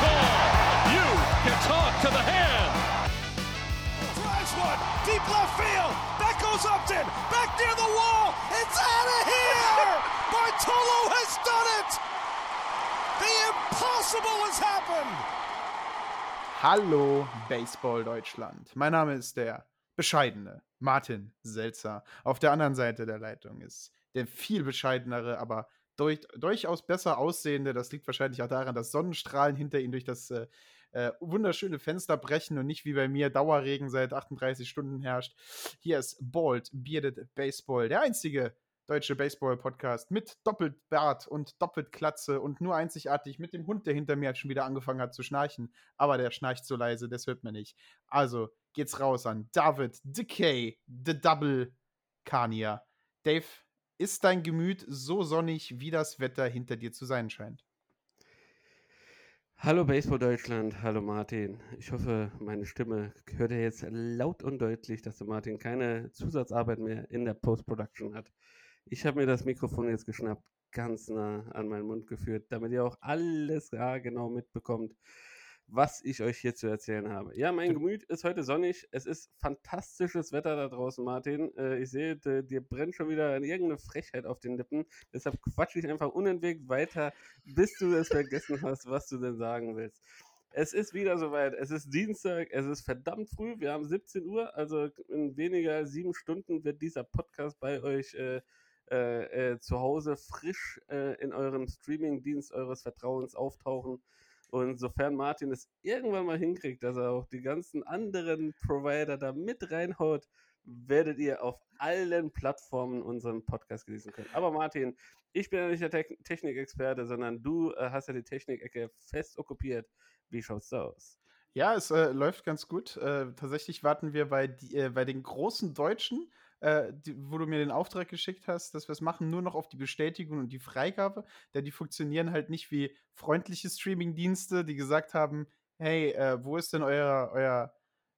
Call. You can talk to the hand. Drives one, deep left field. That goes Upton, back near the wall. It's out of here. Bartolo has done it. The impossible has happened. Hallo Baseball Deutschland. Mein Name ist der bescheidene Martin Selzer. Auf der anderen Seite der Leitung ist der viel bescheidenere, aber durch, durchaus besser aussehende. Das liegt wahrscheinlich auch daran, dass Sonnenstrahlen hinter ihm durch das äh, äh, wunderschöne Fenster brechen und nicht wie bei mir Dauerregen seit 38 Stunden herrscht. Hier ist Bald Bearded Baseball, der einzige deutsche Baseball-Podcast mit Doppelbart und Doppelklatze und nur einzigartig mit dem Hund, der hinter mir schon wieder angefangen hat zu schnarchen. Aber der schnarcht so leise, das hört man nicht. Also geht's raus an David Decay, The Double Kania. Dave, ist dein Gemüt so sonnig, wie das Wetter hinter dir zu sein scheint? Hallo Baseball Deutschland, hallo Martin. Ich hoffe, meine Stimme hört ihr jetzt laut und deutlich, dass der Martin keine Zusatzarbeit mehr in der Post-Production hat. Ich habe mir das Mikrofon jetzt geschnappt, ganz nah an meinen Mund geführt, damit ihr auch alles genau mitbekommt, was ich euch hier zu erzählen habe. Ja, mein Gemüt ist heute sonnig. Es ist fantastisches Wetter da draußen, Martin. Äh, ich sehe, dir brennt schon wieder irgendeine Frechheit auf den Lippen. Deshalb quatsche ich einfach unentwegt weiter, bis du es vergessen hast, was du denn sagen willst. Es ist wieder soweit. Es ist Dienstag. Es ist verdammt früh. Wir haben 17 Uhr. Also in weniger als sieben Stunden wird dieser Podcast bei euch äh, äh, äh, zu Hause frisch äh, in eurem Streaming-Dienst eures Vertrauens auftauchen. Und sofern Martin es irgendwann mal hinkriegt, dass er auch die ganzen anderen Provider da mit reinhaut, werdet ihr auf allen Plattformen unseren Podcast genießen können. Aber Martin, ich bin ja nicht der Te Technikexperte, sondern du äh, hast ja die Technikecke fest okkupiert. Wie schaut's da aus? Ja, es äh, läuft ganz gut. Äh, tatsächlich warten wir bei, die, äh, bei den großen Deutschen, äh, die, wo du mir den Auftrag geschickt hast, dass wir es machen, nur noch auf die Bestätigung und die Freigabe. Denn die funktionieren halt nicht wie freundliche Streaming-Dienste, die gesagt haben, hey, äh, wo ist denn euer, euer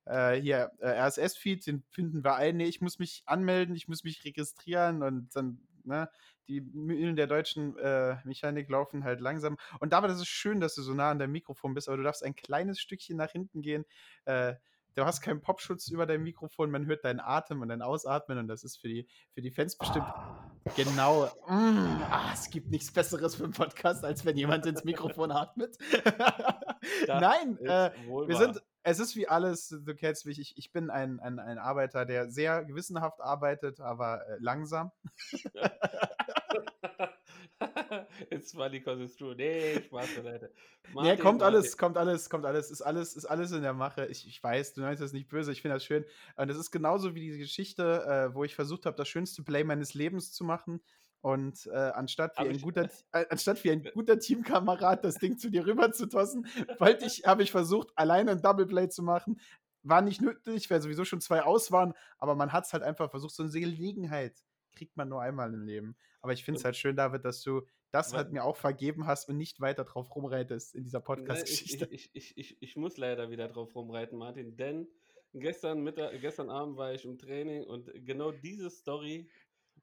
äh, hier RSS-Feed? Den finden wir ein. Nee, ich muss mich anmelden, ich muss mich registrieren und dann Ne? Die Mühlen der deutschen äh, Mechanik laufen halt langsam. Und dabei ist es schön, dass du so nah an deinem Mikrofon bist, aber du darfst ein kleines Stückchen nach hinten gehen. Äh, du hast keinen Popschutz über dein Mikrofon, man hört deinen Atem und dein Ausatmen und das ist für die, für die Fans bestimmt oh. genau. Mm, ah, es gibt nichts Besseres für einen Podcast, als wenn jemand ins Mikrofon atmet. Nein, äh, wir sind, es ist wie alles, du kennst mich, ich, ich bin ein, ein, ein Arbeiter, der sehr gewissenhaft arbeitet, aber äh, langsam. It's funny because it's true. Nee, Spaß beiseite. Nee, kommt Martin. alles, kommt alles, kommt alles, ist alles, ist alles in der Mache. Ich, ich weiß, du meinst das nicht böse, ich finde das schön. Und das ist genauso wie diese Geschichte, äh, wo ich versucht habe, das schönste Play meines Lebens zu machen. Und äh, anstatt, wie ein guter, äh, anstatt wie ein guter Teamkamerad das Ding zu dir rüber zu tossen, wollte ich, habe ich versucht, alleine ein Double Play zu machen. War nicht nötig, weil sowieso schon zwei aus waren, aber man hat es halt einfach versucht, so eine Gelegenheit kriegt man nur einmal im Leben. Aber ich finde es halt schön, David, dass du das halt mir auch vergeben hast und nicht weiter drauf rumreitest in dieser Podcast-Geschichte. Ich, ich, ich, ich, muss leider wieder drauf rumreiten, Martin, denn gestern, Mittag, gestern Abend war ich im Training und genau diese Story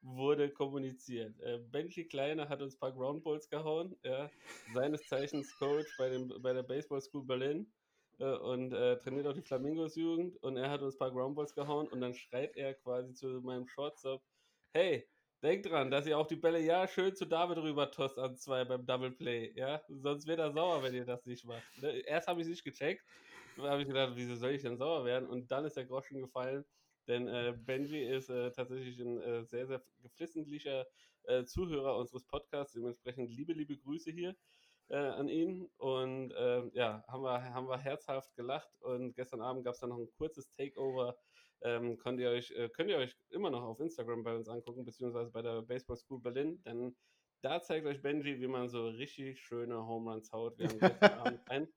wurde kommuniziert. Äh, Bentley Kleiner hat uns ein paar Groundballs gehauen, ja, seines Zeichens Coach bei, dem, bei der Baseball School Berlin äh, und äh, trainiert auch die Flamingos Jugend und er hat uns ein paar Groundballs gehauen und dann schreit er quasi zu meinem Shortstop, hey, denk dran, dass ihr auch die Bälle ja schön zu David rüber tost an zwei beim Double Play, ja, sonst wird er sauer, wenn ihr das nicht macht. Ne? Erst habe ich es nicht gecheckt, da habe ich gedacht, wieso soll ich denn sauer werden und dann ist der Groschen gefallen denn äh, Benji ist äh, tatsächlich ein äh, sehr, sehr geflissentlicher äh, Zuhörer unseres Podcasts. Dementsprechend liebe, liebe Grüße hier äh, an ihn. Und ähm, ja, haben wir, haben wir herzhaft gelacht. Und gestern Abend gab es dann noch ein kurzes Takeover ähm, könnt, ihr euch, äh, könnt ihr euch immer noch auf Instagram bei uns angucken, beziehungsweise bei der Baseball School Berlin, denn da zeigt euch Benji, wie man so richtig schöne Home Runs haut. Wir haben gestern Abend ein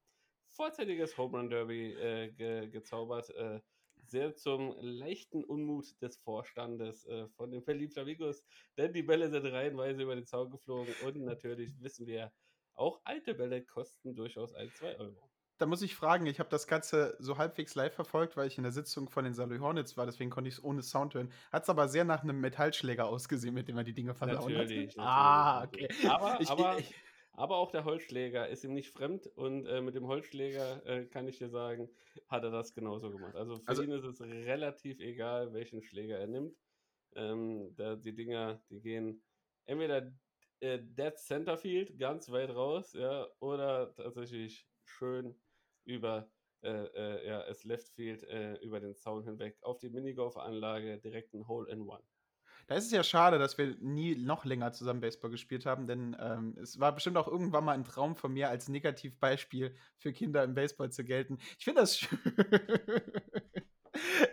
vorzeitiges Home Run Derby äh, ge gezaubert. Äh, sehr zum leichten Unmut des Vorstandes äh, von den Berlin Flamingos, denn die Bälle sind reihenweise über den Zaun geflogen und natürlich wissen wir, auch alte Bälle kosten durchaus ein, zwei Euro. Da muss ich fragen, ich habe das Ganze so halbwegs live verfolgt, weil ich in der Sitzung von den Saloy Hornets war, deswegen konnte ich es ohne Sound hören. Hat es aber sehr nach einem Metallschläger ausgesehen, mit dem er die Dinge verlaut Natürlich, natürlich. Ah, okay. Aber, Ich- aber, ich- aber auch der Holzschläger ist ihm nicht fremd und äh, mit dem Holzschläger äh, kann ich dir sagen, hat er das genauso gemacht. Also für Also- ihn ist es relativ egal, welchen Schläger er nimmt. Ähm, da, die Dinger, die gehen entweder äh, Dead Center Field, ganz weit raus, ja, oder tatsächlich schön über äh, äh, ja, das Left Field äh, über den Zaun hinweg auf die Minigolf-Anlage, direkt ein Hole in One. Da ist es ja schade, dass wir nie noch länger zusammen Baseball gespielt haben, denn ähm, es war bestimmt auch irgendwann mal ein Traum von mir, als Negativbeispiel für Kinder im Baseball zu gelten. Ich finde das schön.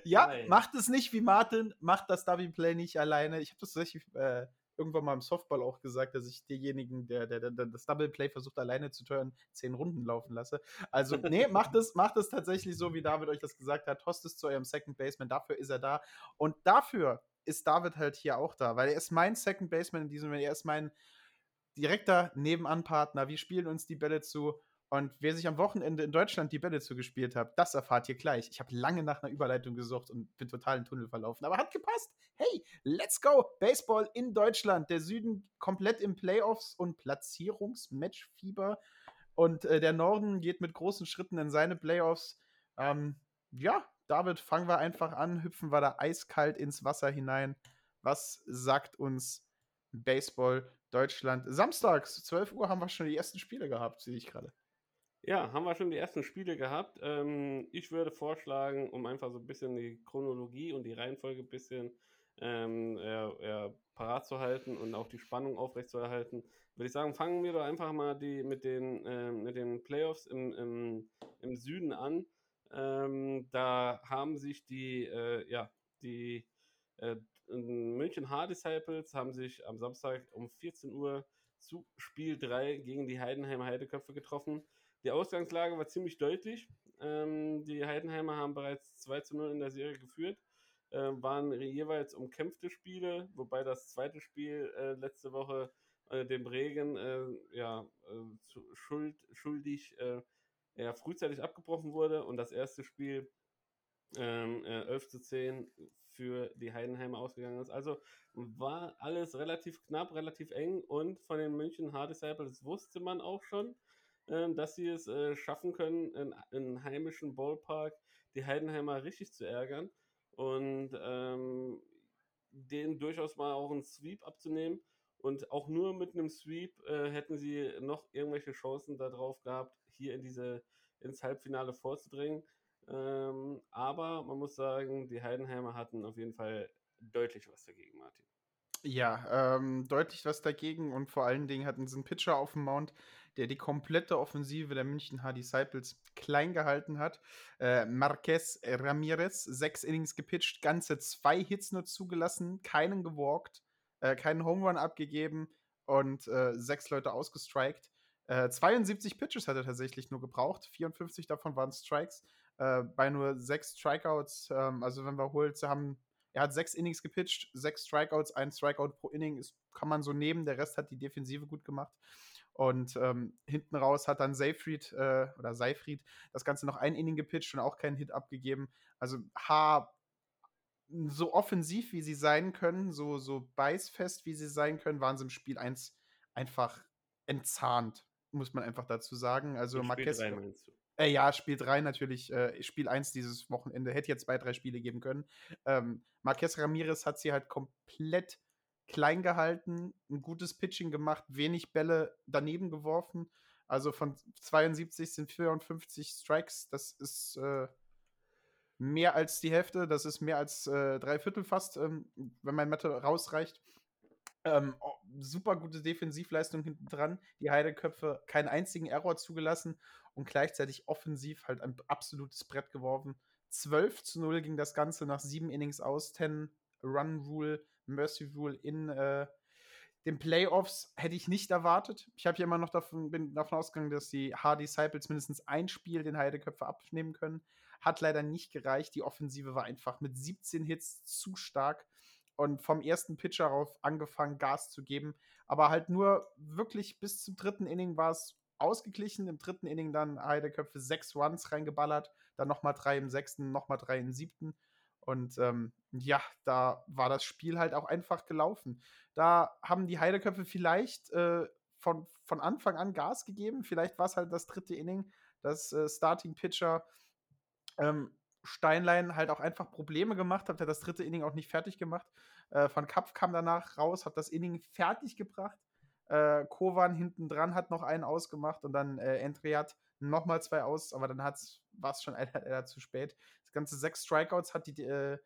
ja, Nein. macht es nicht wie Martin, macht das Double Play nicht alleine. Ich habe das tatsächlich äh, irgendwann mal im Softball auch gesagt, dass ich denjenigen, der, der, der das Double Play versucht alleine zu turnen, zehn Runden laufen lasse. Also, nee, macht es, macht es tatsächlich so, wie David euch das gesagt hat. Tost es zu eurem Second Baseman, dafür ist er da. Und dafür ist David halt hier auch da, weil er ist mein Second Baseman in diesem Moment. Er ist mein direkter Nebenanpartner. Wir spielen uns die Bälle zu. Und wer sich am Wochenende in Deutschland die Bälle zugespielt hat, das erfahrt ihr gleich. Ich habe lange nach einer Überleitung gesucht und bin total im Tunnel verlaufen. Aber hat gepasst. Hey, let's go! Baseball in Deutschland. Der Süden komplett im Playoffs und Platzierungsmatchfieber. Und äh, der Norden geht mit großen Schritten in seine Playoffs. Ähm, ja, David, fangen wir einfach an. Hüpfen wir da eiskalt ins Wasser hinein. Was sagt uns Baseball Deutschland? Samstags, 12 Uhr, haben wir schon die ersten Spiele gehabt, sehe ich gerade. Ja, haben wir schon die ersten Spiele gehabt. Ähm, ich würde vorschlagen, um einfach so ein bisschen die Chronologie und die Reihenfolge ein bisschen ähm, ja, ja, parat zu halten und auch die Spannung aufrechtzuerhalten, würde ich sagen, fangen wir doch einfach mal die, mit, den, ähm, mit den Playoffs im, im, im Süden an. Ähm, da haben sich die, äh, ja, die äh, München Hard Disciples haben sich am Samstag um 14 Uhr zu Spiel 3 gegen die Heidenheimer Heideköpfe getroffen. Die Ausgangslage war ziemlich deutlich. Ähm, die Heidenheimer haben bereits 2 zu 0 in der Serie geführt, äh, waren jeweils umkämpfte Spiele, wobei das zweite Spiel äh, letzte Woche äh, dem Regen äh, ja, äh, zu, schuld, schuldig äh, ja, frühzeitig abgebrochen wurde und das erste Spiel ähm, äh, 11 zu 10 für die Heidenheimer ausgegangen ist. Also war alles relativ knapp, relativ eng und von den München Hard Disciples wusste man auch schon, dass sie es äh, schaffen können, in, in heimischen Ballpark die Heidenheimer richtig zu ärgern und ähm, denen durchaus mal auch einen Sweep abzunehmen. Und auch nur mit einem Sweep äh, hätten sie noch irgendwelche Chancen darauf gehabt, hier in diese, ins Halbfinale vorzudringen. Ähm, aber man muss sagen, die Heidenheimer hatten auf jeden Fall deutlich was dagegen, Martin. Ja, ähm, deutlich was dagegen und vor allen Dingen hatten sie einen Pitcher auf dem Mount, der die komplette Offensive der München Hard Disciples klein gehalten hat. Äh, Marquez Ramirez, sechs Innings gepitcht, ganze zwei Hits nur zugelassen, keinen gewalkt, äh, keinen Home Run abgegeben und äh, sechs Leute ausgestrikt. Äh, 72 Pitches hat er tatsächlich nur gebraucht, 54 davon waren Strikes. Äh, bei nur sechs Strikeouts, ähm, also wenn wir holt, haben er hat sechs Innings gepitcht, sechs Strikeouts, ein Strikeout pro Inning, ist, kann man so nehmen. Der Rest hat die Defensive gut gemacht. Und ähm, hinten raus hat dann Seyfried äh, oder Seifried das Ganze noch ein Inning gepitcht und auch keinen Hit abgegeben. Also H so offensiv wie sie sein können, so, so beißfest wie sie sein können, waren sie im Spiel 1 einfach entzahnt, muss man einfach dazu sagen. Also Marquez. Äh, ja, Spiel 3 natürlich, äh, Spiel 1 dieses Wochenende. Hätte jetzt zwei, drei Spiele geben können. Ähm, Marquez Ramirez hat sie halt komplett klein gehalten, ein gutes Pitching gemacht, wenig Bälle daneben geworfen. Also von 72 sind 54 Strikes. Das ist äh, mehr als die Hälfte. Das ist mehr als äh, drei Viertel fast, ähm, wenn mein Mathe rausreicht. Ähm, super gute Defensivleistung hinten dran. Die Heideköpfe keinen einzigen Error zugelassen und gleichzeitig offensiv halt ein absolutes Brett geworfen. 12 zu 0 ging das Ganze nach sieben Innings aus. 10 Run Rule, Mercy Rule in äh, den Playoffs hätte ich nicht erwartet. Ich habe ja immer noch davon, bin davon ausgegangen, dass die Hardy Disciples mindestens ein Spiel den Heideköpfe abnehmen können. Hat leider nicht gereicht. Die Offensive war einfach mit 17 Hits zu stark und vom ersten Pitcher auf angefangen, Gas zu geben. Aber halt nur wirklich bis zum dritten Inning war es ausgeglichen. Im dritten Inning dann Heideköpfe sechs Runs reingeballert, dann nochmal drei im sechsten, nochmal drei im siebten. Und ähm, ja, da war das Spiel halt auch einfach gelaufen. Da haben die Heideköpfe vielleicht äh, von, von Anfang an Gas gegeben. Vielleicht war es halt das dritte Inning, das äh, Starting Pitcher ähm, Steinlein halt auch einfach Probleme gemacht hat. Er hat das dritte Inning auch nicht fertig gemacht. Äh, Van Kapf kam danach raus, hat das Inning fertig gebracht. Äh, Kovan hinten dran hat noch einen ausgemacht und dann äh, Entreat nochmal zwei aus, aber dann war es schon leider zu spät. Ganze sechs Strikeouts hat die, äh,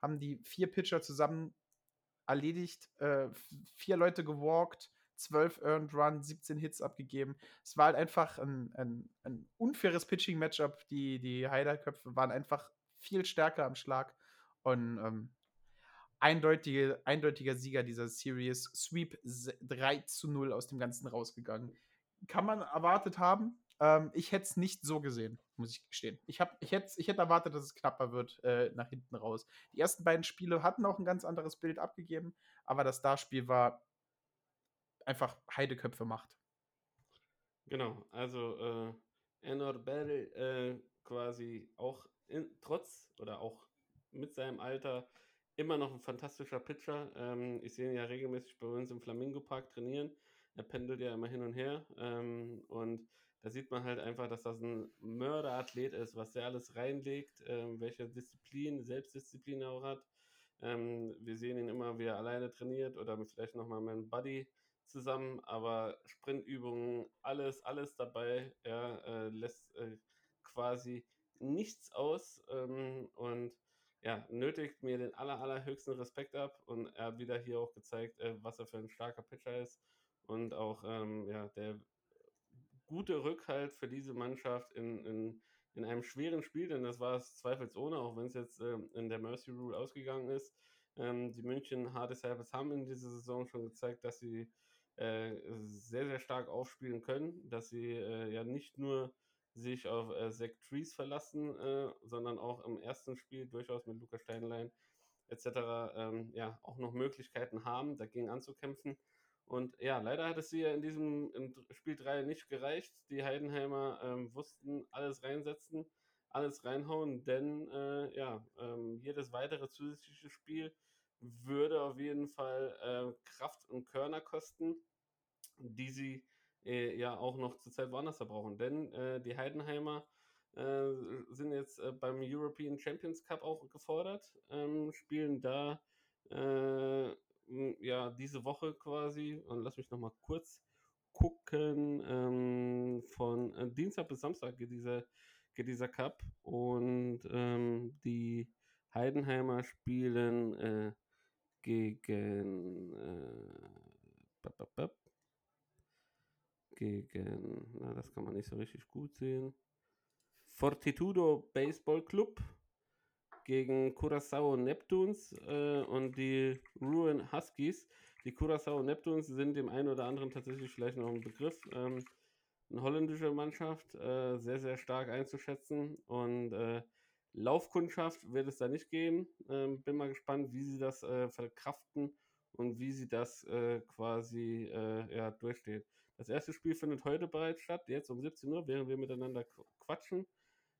haben die vier Pitcher zusammen erledigt, äh, vier Leute gewalkt, zwölf Earned Run, 17 Hits abgegeben. Es war halt einfach ein, ein, ein unfaires Pitching-Matchup. Die, die Heiderköpfe waren einfach viel stärker am Schlag und ähm, eindeutige, eindeutiger Sieger dieser Series. Sweep 3 zu 0 aus dem Ganzen rausgegangen. Kann man erwartet haben. Ähm, ich hätte es nicht so gesehen, muss ich gestehen. Ich, hab, ich, hätt, ich hätte erwartet, dass es knapper wird äh, nach hinten raus. Die ersten beiden Spiele hatten auch ein ganz anderes Bild abgegeben, aber das Starspiel war einfach Heideköpfe macht. Genau, also äh, Enor Bell äh, quasi auch in, trotz oder auch mit seinem Alter immer noch ein fantastischer Pitcher. Ähm, ich sehe ihn ja regelmäßig bei uns im Flamingo Park trainieren. Er pendelt ja immer hin und her. Ähm, und da sieht man halt einfach, dass das ein Mörderathlet ist, was der alles reinlegt, ähm, welche Disziplin, Selbstdisziplin er auch hat. Ähm, wir sehen ihn immer, wie er alleine trainiert oder vielleicht nochmal mit einem Buddy zusammen, aber Sprintübungen, alles, alles dabei. Er äh, lässt äh, quasi nichts aus ähm, und ja, nötigt mir den aller, allerhöchsten Respekt ab und er hat wieder hier auch gezeigt, äh, was er für ein starker Pitcher ist und auch ähm, ja, der gute Rückhalt für diese Mannschaft in, in, in einem schweren Spiel, denn das war es zweifelsohne, auch wenn es jetzt ähm, in der Mercy Rule ausgegangen ist. Ähm, die München Hard Disciples haben in dieser Saison schon gezeigt, dass sie äh, sehr, sehr stark aufspielen können, dass sie äh, ja nicht nur sich auf äh, Zach Trees verlassen, äh, sondern auch im ersten Spiel durchaus mit Lukas Steinlein etc. Ähm, ja auch noch Möglichkeiten haben, dagegen anzukämpfen. Und ja, leider hat es sie ja in diesem in Spiel 3 nicht gereicht. Die Heidenheimer ähm, wussten alles reinsetzen, alles reinhauen, denn äh, ja, ähm, jedes weitere zusätzliche Spiel würde auf jeden Fall äh, Kraft und Körner kosten, die sie äh, ja auch noch zurzeit woanders verbrauchen. Denn äh, die Heidenheimer äh, sind jetzt äh, beim European Champions Cup auch gefordert, ähm, spielen da äh, ja diese Woche quasi, und lass mich nochmal kurz gucken, ähm, von Dienstag bis Samstag geht dieser, geht dieser Cup. Und ähm, die Heidenheimer spielen äh, gegen äh, gegen, na, das kann man nicht so richtig gut sehen. Fortitudo Baseball Club gegen Curaçao Neptunes äh, und die Ruin Huskies. Die Curaçao Neptunes sind dem einen oder anderen tatsächlich vielleicht noch ein Begriff. Ähm, eine holländische Mannschaft, äh, sehr, sehr stark einzuschätzen und äh, Laufkundschaft wird es da nicht geben. Ähm, bin mal gespannt, wie sie das äh, verkraften und wie sie das äh, quasi äh, ja, durchstehen. Das erste Spiel findet heute bereits statt, jetzt um 17 Uhr, während wir miteinander quatschen.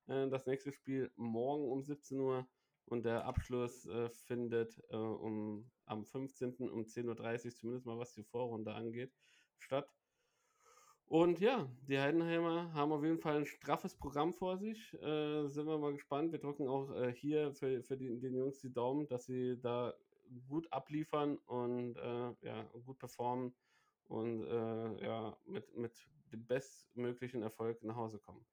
Äh, das nächste Spiel morgen um 17 Uhr und der Abschluss äh, findet äh, um, am 15. um 10.30 Uhr, zumindest mal was die Vorrunde angeht, statt. Und ja, die Heidenheimer haben auf jeden Fall ein straffes Programm vor sich. Äh, sind wir mal gespannt. Wir drücken auch äh, hier für, für die, den Jungs die Daumen, dass sie da gut abliefern und äh, ja, gut performen und äh, ja, mit, mit dem bestmöglichen Erfolg nach Hause kommen.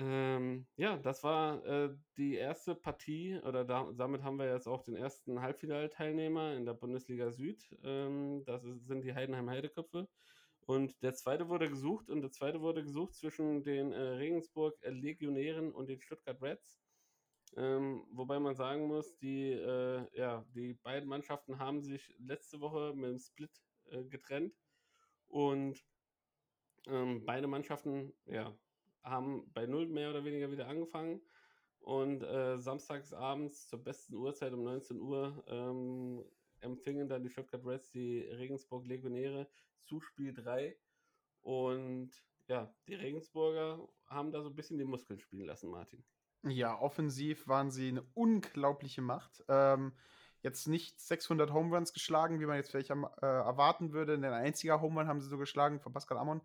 Ähm, ja, das war äh, die erste Partie, oder da, damit haben wir jetzt auch den ersten Halbfinalteilnehmer in der Bundesliga Süd. Ähm, das sind die Heidenheim Heideköpfe. Und der zweite wurde gesucht und der zweite wurde gesucht zwischen den äh, Regensburg Legionären und den Stuttgart Reds. Ähm, wobei man sagen muss, die, äh, ja, die beiden Mannschaften haben sich letzte Woche mit dem Split äh, getrennt und ähm, beide Mannschaften ja, haben bei Null mehr oder weniger wieder angefangen und äh, samstags abends zur besten Uhrzeit um 19 Uhr ähm, empfingen dann die Stuttgart Reds die Regensburg Legionäre zu Spiel 3 und ja, die Regensburger haben da so ein bisschen die Muskeln spielen lassen, Martin. Ja, offensiv waren sie eine unglaubliche Macht. Ähm, jetzt nicht 600 Home Runs geschlagen, wie man jetzt vielleicht am, äh, erwarten würde. Ein einziger Home Run haben sie so geschlagen von Pascal Amon.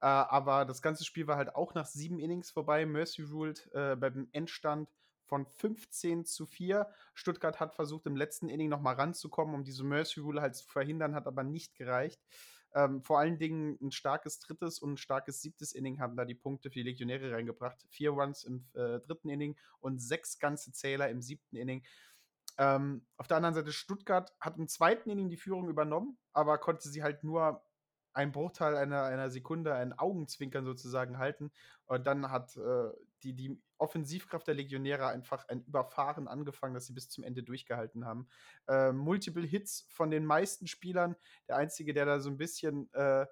Äh, aber das ganze Spiel war halt auch nach sieben Innings vorbei. Mercy ruled äh, beim Endstand von 15 zu 4. Stuttgart hat versucht, im letzten Inning nochmal ranzukommen, um diese Mercy Rule halt zu verhindern, hat aber nicht gereicht. Ähm, vor allen Dingen ein starkes drittes und ein starkes siebtes Inning haben da die Punkte für die Legionäre reingebracht. Vier Runs im äh, dritten Inning und sechs ganze Zähler im siebten Inning. Ähm, auf der anderen Seite, Stuttgart hat im zweiten Inning die Führung übernommen, aber konnte sie halt nur einen Bruchteil einer, einer Sekunde, einen Augenzwinkern sozusagen halten. Und dann hat äh, die, die Offensivkraft der Legionäre einfach ein Überfahren angefangen, dass sie bis zum Ende durchgehalten haben. Äh, multiple Hits von den meisten Spielern. Der einzige, der da so ein bisschen äh,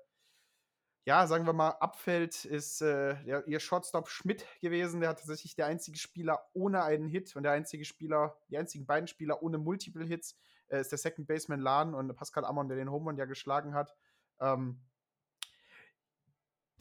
ja, sagen wir mal, abfällt, ist äh, der, ihr Shortstop Schmidt gewesen. Der hat tatsächlich der einzige Spieler ohne einen Hit und der einzige Spieler, die einzigen beiden Spieler ohne Multiple Hits äh, ist der Second Baseman Lahn und Pascal Amon, der den Home ja geschlagen hat. Ähm,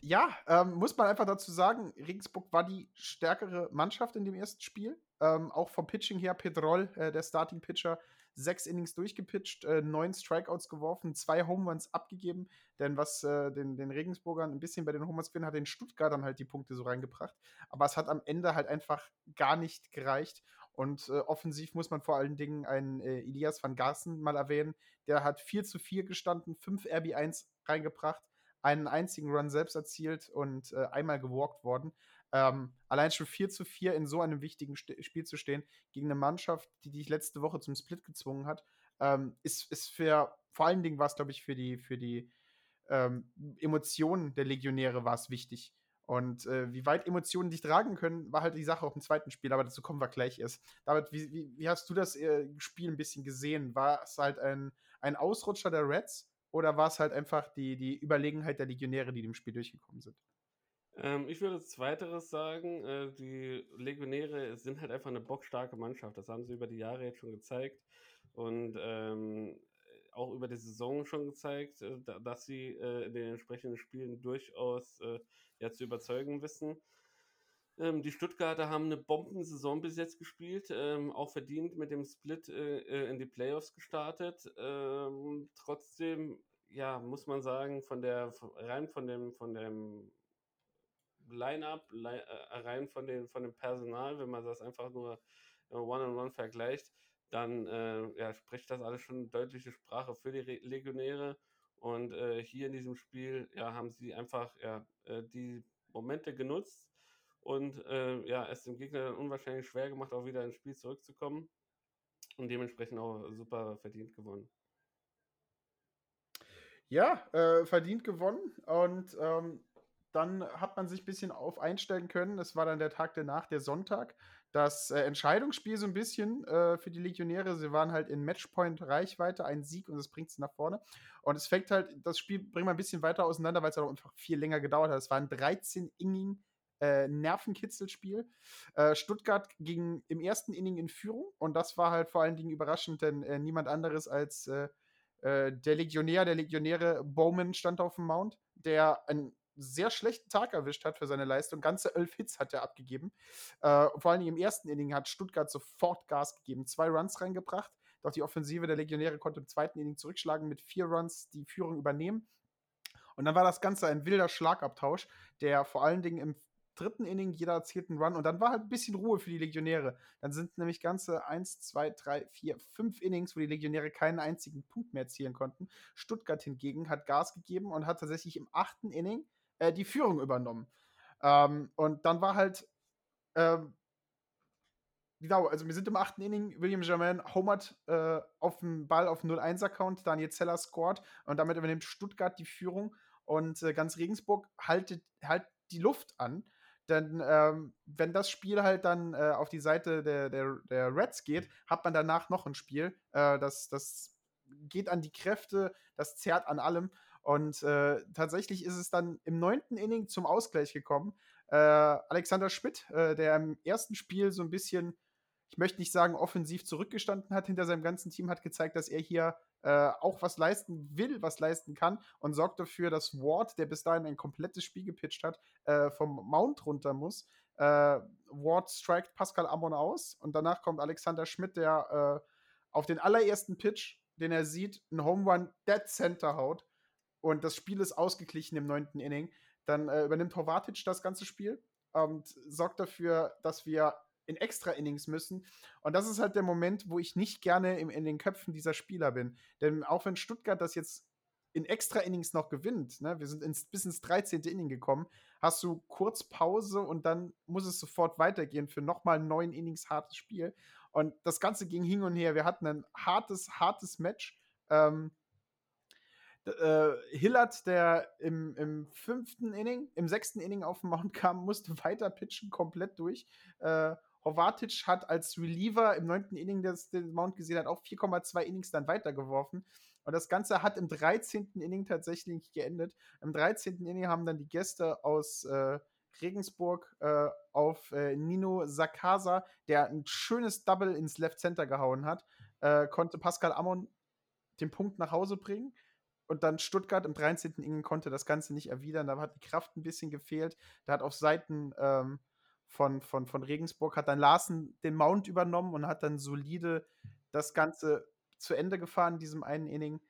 ja, ähm, muss man einfach dazu sagen, Regensburg war die stärkere Mannschaft in dem ersten Spiel. Ähm, auch vom Pitching her, Pedrol, äh, der Starting Pitcher, sechs Innings durchgepitcht, äh, neun Strikeouts geworfen, zwei Home Runs abgegeben. Denn was äh, den, den Regensburgern ein bisschen bei den Home Runs fehlen, hat den Stuttgartern halt die Punkte so reingebracht. Aber es hat am Ende halt einfach gar nicht gereicht. Und äh, offensiv muss man vor allen Dingen einen äh, Elias van Garsten mal erwähnen. Der hat 4 zu 4 gestanden, 5 RB1 reingebracht, einen einzigen Run selbst erzielt und äh, einmal gewalkt worden. Ähm, allein schon 4 zu 4 in so einem wichtigen St Spiel zu stehen, gegen eine Mannschaft, die dich letzte Woche zum Split gezwungen hat, ähm, ist, ist für, vor allen Dingen war es, glaube ich, für die, für die ähm, Emotionen der Legionäre war es wichtig. Und äh, wie weit Emotionen dich tragen können, war halt die Sache auch im zweiten Spiel, aber dazu kommen wir gleich erst. David, wie, wie, wie hast du das äh, Spiel ein bisschen gesehen? War es halt ein, ein Ausrutscher der Reds oder war es halt einfach die, die Überlegenheit der Legionäre, die dem Spiel durchgekommen sind? Ähm, ich würde Zweiteres sagen. Äh, die Legionäre sind halt einfach eine bockstarke Mannschaft. Das haben sie über die Jahre jetzt schon gezeigt. Und ähm, auch über die Saison schon gezeigt, äh, dass sie äh, in den entsprechenden Spielen durchaus äh, ja, zu überzeugen wissen. Ähm, die Stuttgarter haben eine Bombensaison bis jetzt gespielt, ähm, auch verdient mit dem Split äh, äh in die Playoffs gestartet. Ähm, trotzdem, ja, muss man sagen, von der rein von dem von dem Line-up, line, äh, rein von, den, von dem Personal, wenn man das einfach nur One-on-One -on -one vergleicht, dann äh, ja, spricht das alles schon deutliche Sprache für die Re Legionäre. Und äh, hier in diesem Spiel ja, haben sie einfach ja, äh, die Momente genutzt und äh, ja, es dem Gegner dann unwahrscheinlich schwer gemacht, auch wieder ins Spiel zurückzukommen. Und dementsprechend auch super verdient gewonnen. Ja, äh, verdient gewonnen. Und ähm, dann hat man sich ein bisschen auf einstellen können. Das war dann der Tag danach, der Sonntag. Das äh, Entscheidungsspiel so ein bisschen äh, für die Legionäre. Sie waren halt in Matchpoint-Reichweite, ein Sieg und das bringt sie nach vorne. Und es fängt halt, das Spiel bringt man ein bisschen weiter auseinander, weil es auch einfach viel länger gedauert hat. Es war ein 13 Inning äh, Nervenkitzelspiel. Äh, Stuttgart ging im ersten Inning in Führung und das war halt vor allen Dingen überraschend, denn äh, niemand anderes als äh, der Legionär, der Legionäre Bowman stand auf dem Mount, der ein sehr schlechten Tag erwischt hat für seine Leistung. Ganze elf Hits hat er abgegeben. Äh, vor allem im ersten Inning hat Stuttgart sofort Gas gegeben, zwei Runs reingebracht. Doch die Offensive der Legionäre konnte im zweiten Inning zurückschlagen, mit vier Runs die Führung übernehmen. Und dann war das Ganze ein wilder Schlagabtausch, der vor allen Dingen im dritten Inning jeder erzielt einen Run und dann war halt ein bisschen Ruhe für die Legionäre. Dann sind nämlich ganze 1, 2, 3, 4, 5 Innings, wo die Legionäre keinen einzigen Punkt mehr erzielen konnten. Stuttgart hingegen hat Gas gegeben und hat tatsächlich im achten Inning äh, die Führung übernommen. Ähm, und dann war halt, ähm, genau, also wir sind im achten Inning, William Germain homert äh, auf den Ball auf 0-1-Account, Daniel Zeller scored und damit übernimmt Stuttgart die Führung und äh, ganz Regensburg haltet halt die Luft an. Denn ähm, wenn das Spiel halt dann äh, auf die Seite der, der, der Reds geht, hat man danach noch ein Spiel. Äh, das, das geht an die Kräfte, das zerrt an allem. Und äh, tatsächlich ist es dann im neunten Inning zum Ausgleich gekommen. Äh, Alexander Schmidt, äh, der im ersten Spiel so ein bisschen, ich möchte nicht sagen, offensiv zurückgestanden hat hinter seinem ganzen Team, hat gezeigt, dass er hier äh, auch was leisten will, was leisten kann und sorgt dafür, dass Ward, der bis dahin ein komplettes Spiel gepitcht hat, äh, vom Mount runter muss. Äh, Ward strikt Pascal Amon aus und danach kommt Alexander Schmidt, der auf den allerersten Pitch, den er sieht, einen Home Run Dead Center haut und das Spiel ist ausgeglichen im neunten Inning. Dann äh, übernimmt Horvatic das ganze Spiel und sorgt dafür, dass wir in extra Innings müssen. Und das ist halt der Moment, wo ich nicht gerne im, in den Köpfen dieser Spieler bin. Denn auch wenn Stuttgart das jetzt in extra Innings noch gewinnt, ne, wir sind ins, bis ins 13. Inning gekommen, hast du kurz Pause und dann muss es sofort weitergehen für nochmal neun Innings hartes Spiel. Und das Ganze ging hin und her. Wir hatten ein hartes, hartes Match. Ähm, äh, Hillard, der im, im fünften Inning, im sechsten Inning auf den Mount kam, musste weiter pitchen, komplett durch. Äh, Hovatic hat als Reliever im neunten Inning das, den Mount gesehen, hat auch 4,2 Innings dann weitergeworfen. Und das Ganze hat im 13. Inning tatsächlich geendet. Im 13. Inning haben dann die Gäste aus äh, Regensburg äh, auf äh, Nino Sakasa, der ein schönes Double ins Left Center gehauen hat, äh, konnte Pascal Amon den Punkt nach Hause bringen. Und dann Stuttgart im 13. Inning konnte das Ganze nicht erwidern. Da hat die Kraft ein bisschen gefehlt. Da hat auf Seiten ähm, von, von, von Regensburg hat dann Larsen den Mount übernommen und hat dann solide das Ganze zu Ende gefahren in diesem einen Inning.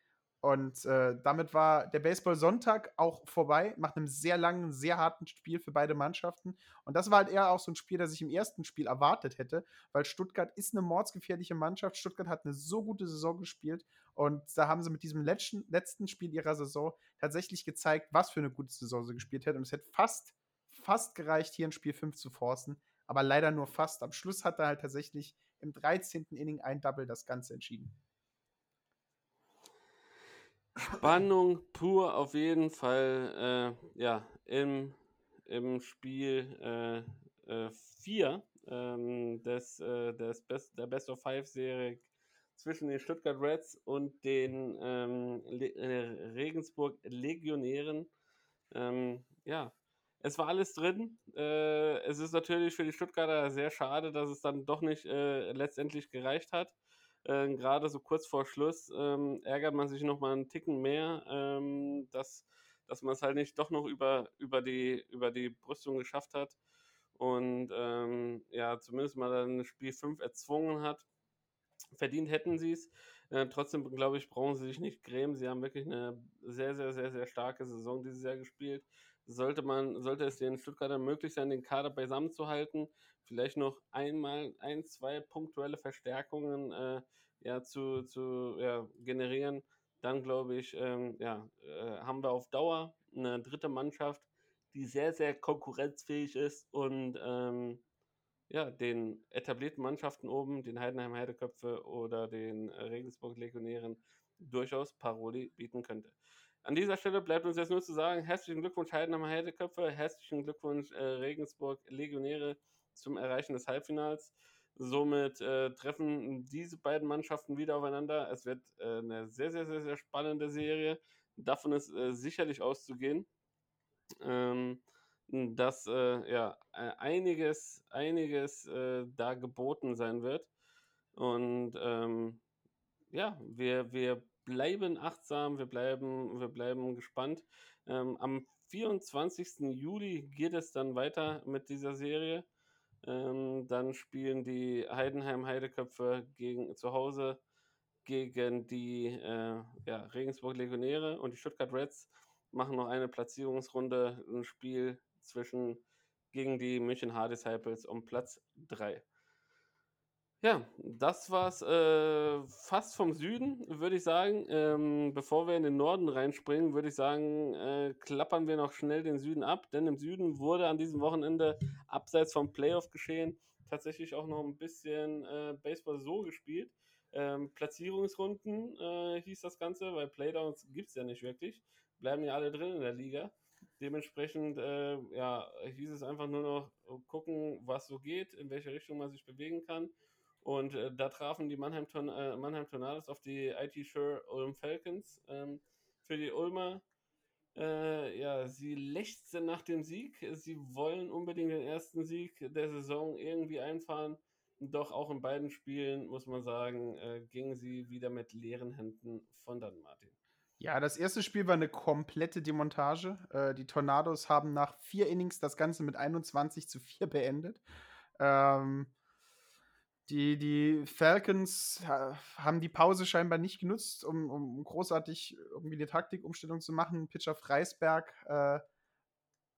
Und äh, damit war der Baseball-Sonntag auch vorbei, nach einem sehr langen, sehr harten Spiel für beide Mannschaften. Und das war halt eher auch so ein Spiel, das ich im ersten Spiel erwartet hätte, weil Stuttgart ist eine mordsgefährliche Mannschaft. Stuttgart hat eine so gute Saison gespielt. Und da haben sie mit diesem letzten, letzten Spiel ihrer Saison tatsächlich gezeigt, was für eine gute Saison sie gespielt hätten. Und es hätte fast, fast gereicht, hier in Spiel 5 zu forcen. Aber leider nur fast. Am Schluss hat er halt tatsächlich im 13. Inning ein Double das Ganze entschieden. Spannung pur auf jeden Fall, äh, ja, im, im Spiel 4 äh, äh, ähm, des, äh, des Best, der Best of Five Serie zwischen den Stuttgart Reds und den ähm, Le äh, Regensburg Legionären. Ähm, ja, es war alles drin. Äh, es ist natürlich für die Stuttgarter sehr schade, dass es dann doch nicht letztendlich gereicht hat. Äh, Gerade so kurz vor Schluss ähm, ärgert man sich noch mal einen Ticken mehr, ähm, dass, dass man es halt nicht doch noch über, über, die, über die Brüstung geschafft hat und ähm, ja, zumindest mal dann Spiel 5 erzwungen hat. Verdient hätten sie es. Äh, trotzdem, glaube ich, brauchen sie sich nicht grämen. Sie haben wirklich eine sehr, sehr, sehr, sehr starke Saison dieses Jahr gespielt. Sollte man, sollte es den Stuttgartern möglich sein, den Kader beisammen zu halten, vielleicht noch einmal ein, zwei punktuelle Verstärkungen äh, ja, zu, zu ja, generieren, dann glaube ich, ähm, ja, äh, haben wir auf Dauer eine dritte Mannschaft, die sehr, sehr konkurrenzfähig ist und ähm, ja, den etablierten Mannschaften oben, den Heidenheim Heideköpfe oder den Regensburg Legionären, durchaus Paroli bieten könnte. An dieser Stelle bleibt uns jetzt nur zu sagen, herzlichen Glückwunsch Heidenheim Heideköpfe, herzlichen Glückwunsch äh, Regensburg Legionäre zum Erreichen des Halbfinals. Somit äh, treffen diese beiden Mannschaften wieder aufeinander. Es wird äh, eine sehr, sehr, sehr, sehr spannende Serie. Davon ist äh, sicherlich auszugehen, ähm, dass äh, ja, äh, einiges, einiges da geboten sein wird. Und ähm, ja, wir, wir bleiben achtsam, wir bleiben, wir bleiben gespannt. Ähm, am 24. Juli geht es dann weiter mit dieser Serie. Ähm, dann spielen die Heidenheim Heideköpfe gegen, zu Hause gegen die äh, ja, Regensburg Legionäre und die Stuttgart Reds machen noch eine Platzierungsrunde, ein Spiel zwischen gegen die München Hard Disciples um Platz 3. Ja, das war's äh, fast vom Süden, würde ich sagen. Ähm, bevor wir in den Norden reinspringen, würde ich sagen, äh, klappern wir noch schnell den Süden ab, denn im Süden wurde an diesem Wochenende abseits vom Playoff geschehen tatsächlich auch noch ein bisschen äh, Baseball so gespielt. Ähm, Platzierungsrunden äh, hieß das Ganze, weil Playdowns gibt es ja nicht wirklich. Bleiben ja alle drin in der Liga. Dementsprechend äh, ja, hieß es einfach nur noch äh, gucken, was so geht, in welche Richtung man sich bewegen kann. Und äh, da trafen die Mannheim, Torn äh, Mannheim Tornados auf die IT Sure Ulm Falcons. Ähm, für die Ulmer, äh, ja, sie lechzen nach dem Sieg. Sie wollen unbedingt den ersten Sieg der Saison irgendwie einfahren. Doch auch in beiden Spielen, muss man sagen, äh, gingen sie wieder mit leeren Händen von dann, Martin. Ja, das erste Spiel war eine komplette Demontage. Äh, die Tornados haben nach vier Innings das Ganze mit 21 zu 4 beendet. Ähm, die, die Falcons haben die Pause scheinbar nicht genutzt, um, um großartig irgendwie eine Taktikumstellung zu machen. Pitcher Freisberg äh,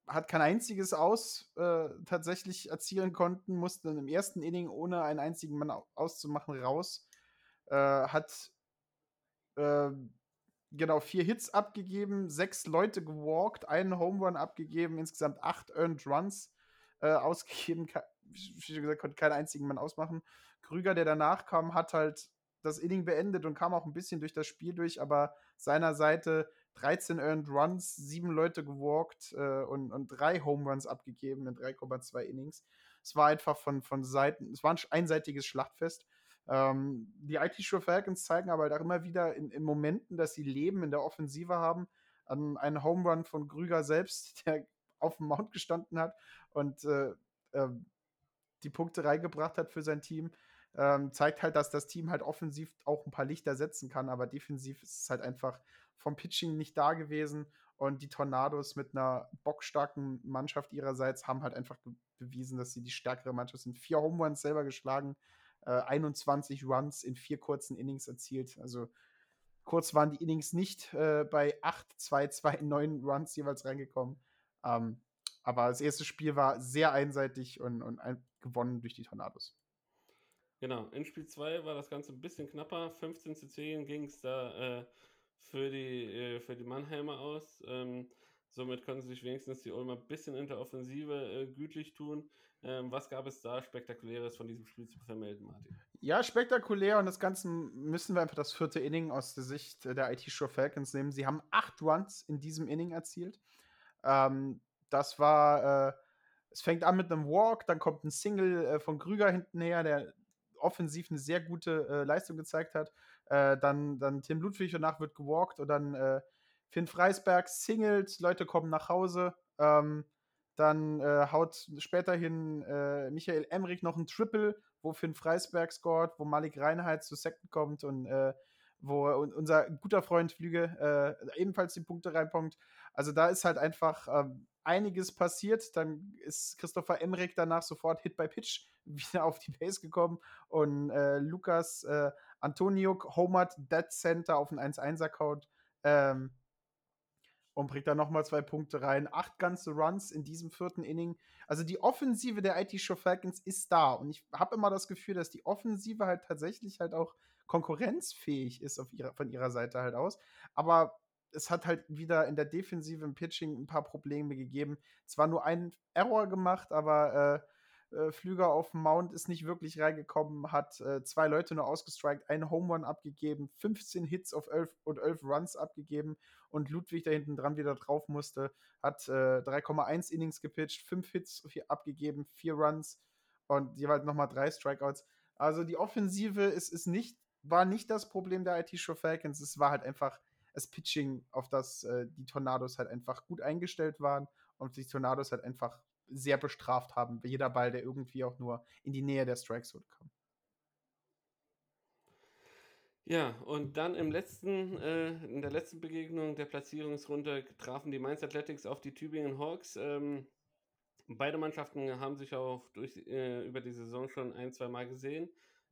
hat kein einziges Aus äh, tatsächlich erzielen konnten, musste im ersten Inning ohne einen einzigen Mann auszumachen raus. Äh, hat äh, genau vier Hits abgegeben, sechs Leute gewalkt, einen Home Run abgegeben, insgesamt acht Earned Runs äh, ausgegeben. Wie gesagt, konnte keinen einzigen Mann ausmachen. Krüger, der danach kam, hat halt das Inning beendet und kam auch ein bisschen durch das Spiel durch, aber seiner Seite 13 Earned Runs, sieben Leute gewalkt äh, und, und drei Home Runs abgegeben in 3,2 Innings. Es war einfach von, von Seiten, es war ein einseitiges Schlachtfest. Ähm, die IT-Sure Falcons zeigen aber halt auch immer wieder in, in, Momenten, dass sie Leben in der Offensive haben. An einen Home Run von Grüger selbst, der auf dem Mount gestanden hat und äh, äh, die Punkte reingebracht hat für sein Team. Ähm, zeigt halt, dass das Team halt offensiv auch ein paar Lichter setzen kann, aber defensiv ist es halt einfach vom Pitching nicht da gewesen. Und die Tornados mit einer bockstarken Mannschaft ihrerseits haben halt einfach bewiesen, dass sie die stärkere Mannschaft sind. Vier Home Runs selber geschlagen, äh, 21 Runs in vier kurzen Innings erzielt. Also kurz waren die Innings nicht äh, bei 8, 2, 2, 9 Runs jeweils reingekommen. Ähm, aber das erste Spiel war sehr einseitig und, und ein, gewonnen durch die Tornados. Genau, in Spiel 2 war das Ganze ein bisschen knapper. 15 zu 10 ging es da äh, für, die, äh, für die Mannheimer aus. Ähm, somit konnten sich wenigstens die Ulmer ein bisschen in der Offensive äh, gütlich tun. Ähm, was gab es da Spektakuläres von diesem Spiel zu vermelden, Martin? Ja, spektakulär und das Ganze müssen wir einfach das vierte Inning aus der Sicht der IT Show Falcons nehmen. Sie haben acht Runs in diesem Inning erzielt. Ähm, das war, äh, es fängt an mit einem Walk, dann kommt ein Single äh, von Krüger hintenher, der offensiv eine sehr gute äh, Leistung gezeigt hat. Äh, dann, dann Tim Ludwig danach wird gewalkt und dann äh, Finn Freisberg singelt, Leute kommen nach Hause. Ähm, dann äh, haut späterhin äh, Michael Emmerich noch ein Triple, wo Finn Freisberg scored, wo Malik Reinhardt zu Second kommt und wo unser guter Freund Flüge ebenfalls die Punkte reinpunkt. Also da ist halt einfach ähm, einiges passiert. Dann ist Christopher Emmerich danach sofort Hit by Pitch wieder auf die Base gekommen und äh, Lukas äh, Antoniuk homert Dead Center auf einen 1-1-Account ähm, und bringt dann nochmal zwei Punkte rein. Acht ganze Runs in diesem vierten Inning. Also die Offensive der IT Show Falcons ist da und ich habe immer das Gefühl, dass die Offensive halt tatsächlich halt auch konkurrenzfähig ist auf ihrer, von ihrer Seite halt aus. Aber es hat halt wieder in der Defensive im Pitching ein paar Probleme gegeben. Zwar nur einen Error gemacht, aber äh, äh, Flüger auf dem Mount ist nicht wirklich reingekommen, hat äh, zwei Leute nur ausgestrikt, einen Home Run abgegeben, 15 Hits auf 11 und 11 Runs abgegeben und Ludwig da hinten dran wieder drauf musste, hat 3,1 äh, Innings gepitcht, 5 Hits abgegeben, 4 Runs und jeweils nochmal drei Strikeouts. Also die Offensive ist, ist nicht, war nicht das Problem der IT-Show Falcons, es war halt einfach das Pitching, auf das äh, die Tornados halt einfach gut eingestellt waren und die Tornados halt einfach sehr bestraft haben. Jeder Ball, der irgendwie auch nur in die Nähe der Strike Zone kam. Ja, und dann im letzten, äh, in der letzten Begegnung der Platzierungsrunde trafen die Mainz Athletics auf die Tübingen Hawks. Ähm, beide Mannschaften haben sich auch durch, äh, über die Saison schon ein, zwei Mal gesehen.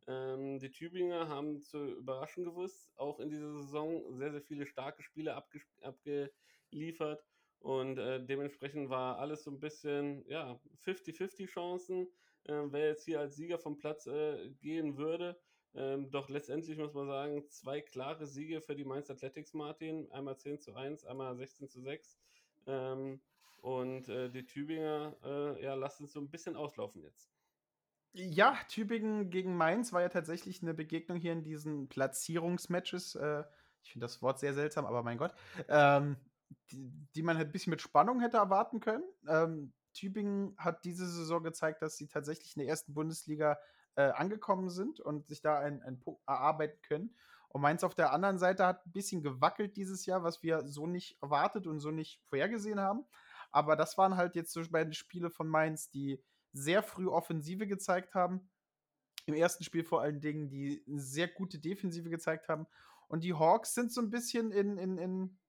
Ähm, die Tübinger haben zu überraschen gewusst, auch in dieser Saison sehr, sehr viele starke Spiele abge abgeliefert. Und äh, dementsprechend war alles so ein bisschen, ja, 50-50 Chancen, äh, wer jetzt hier als Sieger vom Platz äh, gehen würde. Ähm, doch letztendlich muss man sagen, zwei klare Siege für die Mainz Athletics, Martin. Einmal 10 zu 1, einmal 16 zu 6. Ähm, und äh, die Tübinger, äh, ja, lassen es so ein bisschen auslaufen jetzt. Ja, Tübingen gegen Mainz war ja tatsächlich eine Begegnung hier in diesen Platzierungsmatches. Äh, ich finde das Wort sehr seltsam, aber mein Gott. Ähm, die, die, man halt ein bisschen mit Spannung hätte erwarten können. Ähm, Tübingen hat diese Saison gezeigt, dass sie tatsächlich in der ersten Bundesliga äh, angekommen sind und sich da ein, ein Punkt erarbeiten können. Und Mainz auf der anderen Seite hat ein bisschen gewackelt dieses Jahr, was wir so nicht erwartet und so nicht vorhergesehen haben. Aber das waren halt jetzt so beide Spiele von Mainz, die sehr früh Offensive gezeigt haben. Im ersten Spiel vor allen Dingen, die sehr gute Defensive gezeigt haben. Und die Hawks sind so ein bisschen in, in, in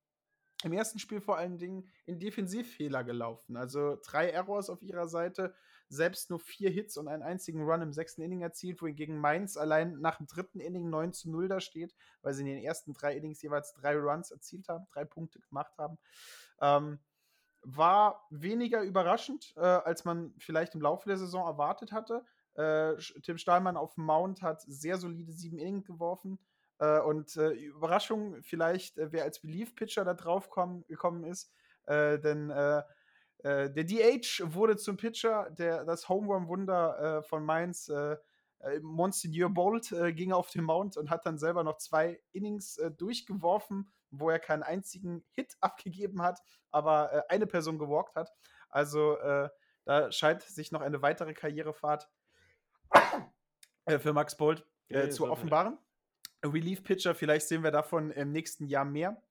im ersten Spiel vor allen Dingen in Defensivfehler gelaufen. Also drei Errors auf ihrer Seite, selbst nur vier Hits und einen einzigen Run im sechsten Inning erzielt, wohingegen Mainz allein nach dem dritten Inning 9 zu 0 da steht, weil sie in den ersten drei Innings jeweils drei Runs erzielt haben, drei Punkte gemacht haben. Ähm, war weniger überraschend, äh, als man vielleicht im Laufe der Saison erwartet hatte. Äh, Tim Stahlmann auf Mount hat sehr solide sieben Innings geworfen. Äh, und äh, Überraschung vielleicht, äh, wer als Belief-Pitcher da drauf komm, gekommen ist. Äh, denn der DH wurde zum Pitcher, der, das Home Run-Wunder von Mainz. Monsignor Bolt ging auf den Mount und hat dann selber noch zwei Innings durchgeworfen wo er keinen einzigen Hit abgegeben hat, aber äh, eine Person gewalkt hat. Also äh, da scheint sich noch eine weitere Karrierefahrt äh, für Max Bolt äh, zu offenbaren. Relief Pitcher, vielleicht sehen wir davon im nächsten Jahr mehr.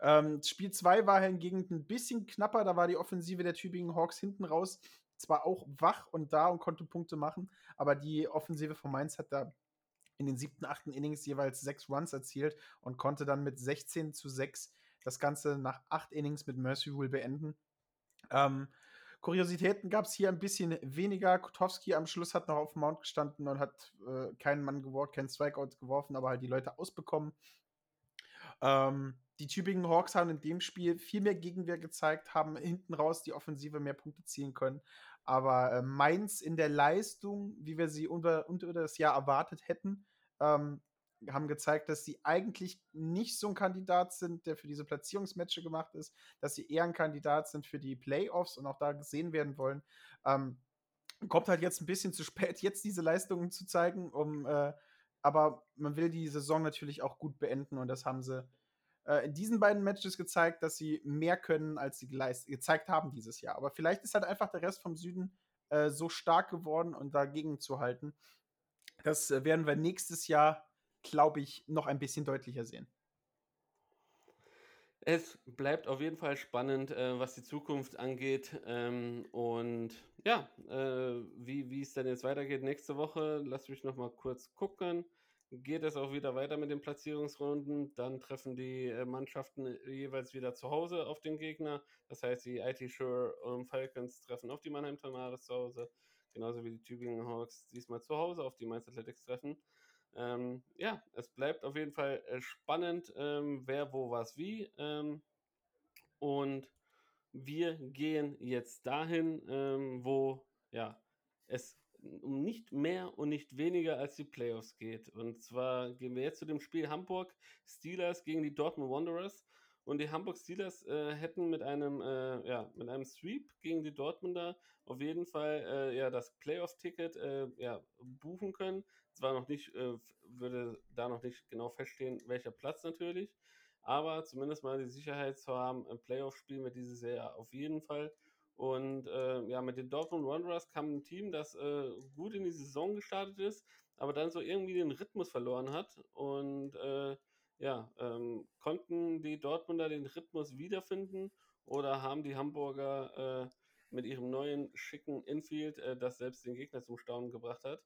Ähm, Spiel 2 war hingegen ein bisschen knapper, da war die Offensive der Tübingen Hawks hinten raus zwar auch wach und da und konnte Punkte machen, aber die Offensive von Mainz hat da in den siebten, achten Innings jeweils sechs Runs erzielt und konnte dann mit 16 zu 6 das Ganze nach acht Innings mit Mercy Rule beenden. Ähm, Kuriositäten gab es hier ein bisschen weniger. Kotowski am Schluss hat noch auf dem Mount gestanden und hat äh, keinen Mann geworfen, keinen Strikeout geworfen, aber halt die Leute ausbekommen. Ähm, die Tübingen Hawks haben in dem Spiel viel mehr Gegenwehr gezeigt, haben hinten raus die Offensive mehr Punkte ziehen können. Aber äh, Mainz in der Leistung, wie wir sie unter, unter das Jahr erwartet hätten, ähm, haben gezeigt, dass sie eigentlich nicht so ein Kandidat sind, der für diese Platzierungsmatches gemacht ist, dass sie eher ein Kandidat sind für die Playoffs und auch da gesehen werden wollen. Ähm, kommt halt jetzt ein bisschen zu spät, jetzt diese Leistungen zu zeigen, um, äh, aber man will die Saison natürlich auch gut beenden und das haben sie äh, in diesen beiden Matches gezeigt, dass sie mehr können, als sie gezeigt haben dieses Jahr. Aber vielleicht ist halt einfach der Rest vom Süden äh, so stark geworden und dagegen zu halten. Das äh, werden wir nächstes Jahr, glaube ich, noch ein bisschen deutlicher sehen. Es bleibt auf jeden Fall spannend, äh, was die Zukunft angeht. Ähm, und ja, äh, wie, es dann jetzt weitergeht nächste Woche, lasst mich noch mal kurz gucken geht es auch wieder weiter mit den Platzierungsrunden. Dann treffen die äh, Mannschaften jeweils wieder zu Hause auf den Gegner. Das heißt, die IT Sure und Falcons treffen auf die Mannheim Tamaris zu Hause, genauso wie die Tübingen Hawks diesmal zu Hause auf die Mainz Athletics treffen. Ähm, ja, es bleibt auf jeden Fall äh, spannend, ähm, wer, wo, was, wie. Ähm, und wir gehen jetzt dahin, ähm, wo ja, es um nicht mehr und nicht weniger als die Playoffs geht. Und zwar gehen wir jetzt zu dem Spiel Hamburg Steelers gegen die Dortmund Wanderers. Und die Hamburg Steelers äh, hätten mit einem, äh, ja, mit einem Sweep gegen die Dortmunder auf jeden Fall äh, ja, das Playoff-Ticket äh, ja, buchen können. Zwar noch nicht, äh, würde da noch nicht genau feststehen, welcher Platz natürlich, aber zumindest mal die Sicherheit zu haben, ein Playoff-Spiel mit dieses Jahr auf jeden Fall. Und äh, ja, mit den Dortmund Wanderers kam ein Team, das äh, gut in die Saison gestartet ist, aber dann so irgendwie den Rhythmus verloren hat. Und äh, ja, ähm, konnten die Dortmunder den Rhythmus wiederfinden oder haben die Hamburger äh, mit ihrem neuen schicken Infield, äh, das selbst den Gegner zum Staunen gebracht hat,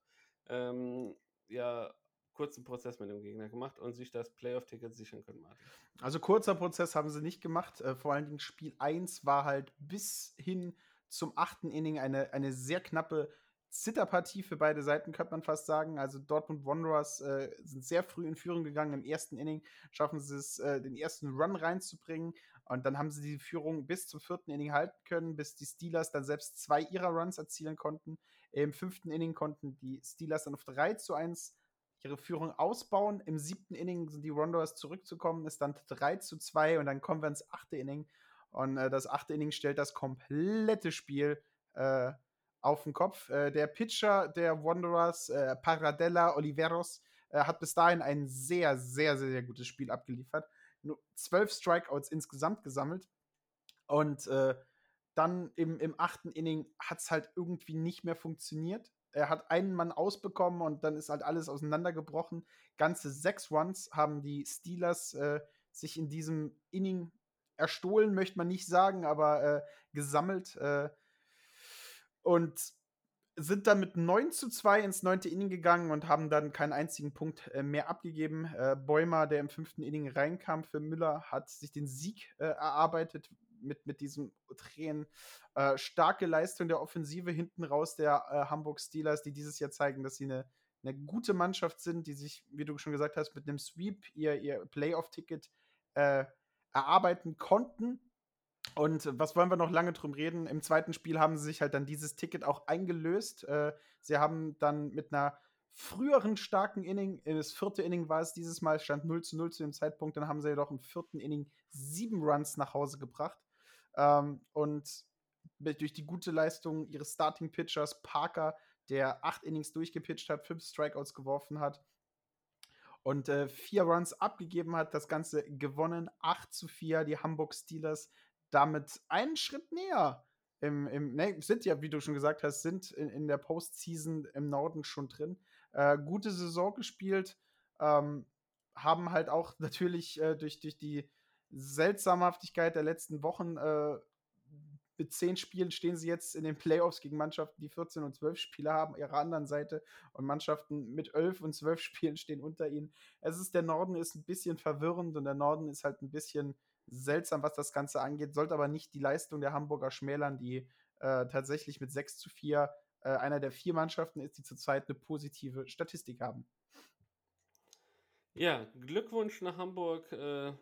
ähm, ja, kurzen Prozess mit dem Gegner gemacht und sich das Playoff-Ticket sichern können, Martin. Also kurzer Prozess haben sie nicht gemacht. Äh, vor allen Dingen Spiel 1 war halt bis hin zum achten Inning eine, eine sehr knappe Zitterpartie für beide Seiten, könnte man fast sagen. Also Dortmund Wanderers äh, sind sehr früh in Führung gegangen. Im ersten Inning schaffen sie es, äh, den ersten Run reinzubringen. Und dann haben sie die Führung bis zum vierten Inning halten können, bis die Steelers dann selbst zwei ihrer Runs erzielen konnten. Im fünften Inning konnten die Steelers dann auf 3 zu 1 ihre Führung ausbauen. Im siebten Inning sind die Wanderers zurückzukommen, ist dann 3 zu 2 und dann kommen wir ins achte Inning. Und äh, das achte Inning stellt das komplette Spiel äh, auf den Kopf. Äh, der Pitcher der Wanderers, äh, Paradella Oliveros, äh, hat bis dahin ein sehr, sehr, sehr, sehr gutes Spiel abgeliefert. nur zwölf Strikeouts insgesamt gesammelt. Und äh, dann im, im achten Inning hat es halt irgendwie nicht mehr funktioniert. Er hat einen Mann ausbekommen und dann ist halt alles auseinandergebrochen. Ganze sechs Runs haben die Steelers äh, sich in diesem Inning erstohlen, möchte man nicht sagen, aber äh, gesammelt. Äh, und sind dann mit 9 zu 2 ins neunte Inning gegangen und haben dann keinen einzigen Punkt äh, mehr abgegeben. Äh, Bäumer, der im fünften Inning reinkam für Müller, hat sich den Sieg äh, erarbeitet mit, mit diesem Tränen. Äh, starke Leistung der Offensive hinten raus der äh, Hamburg Steelers, die dieses Jahr zeigen, dass sie eine, eine gute Mannschaft sind, die sich, wie du schon gesagt hast, mit einem Sweep ihr, ihr Playoff-Ticket äh, erarbeiten konnten und was wollen wir noch lange drum reden? Im zweiten Spiel haben sie sich halt dann dieses Ticket auch eingelöst. Äh, sie haben dann mit einer früheren starken Inning, das vierte Inning war es dieses Mal, stand 0 zu 0 zu dem Zeitpunkt, dann haben sie jedoch im vierten Inning sieben Runs nach Hause gebracht. Ähm, und durch die gute Leistung ihres Starting Pitchers Parker, der acht Innings durchgepitcht hat, fünf Strikeouts geworfen hat und äh, vier Runs abgegeben hat, das Ganze gewonnen, 8 zu 4, die Hamburg Steelers damit einen Schritt näher im, im ne, sind ja, wie du schon gesagt hast, sind in, in der Postseason im Norden schon drin. Äh, gute Saison gespielt, ähm, haben halt auch natürlich äh, durch, durch die Seltsamhaftigkeit der letzten Wochen äh, mit zehn Spielen stehen sie jetzt in den Playoffs gegen Mannschaften, die 14 und 12 Spiele haben, ihrer anderen Seite. Und Mannschaften mit 11 und 12 Spielen stehen unter ihnen. Es ist, der Norden ist ein bisschen verwirrend und der Norden ist halt ein bisschen seltsam, was das Ganze angeht, sollte aber nicht die Leistung der Hamburger schmälern, die äh, tatsächlich mit 6 zu 4 äh, einer der vier Mannschaften ist, die zurzeit eine positive Statistik haben. Ja, Glückwunsch nach Hamburg äh,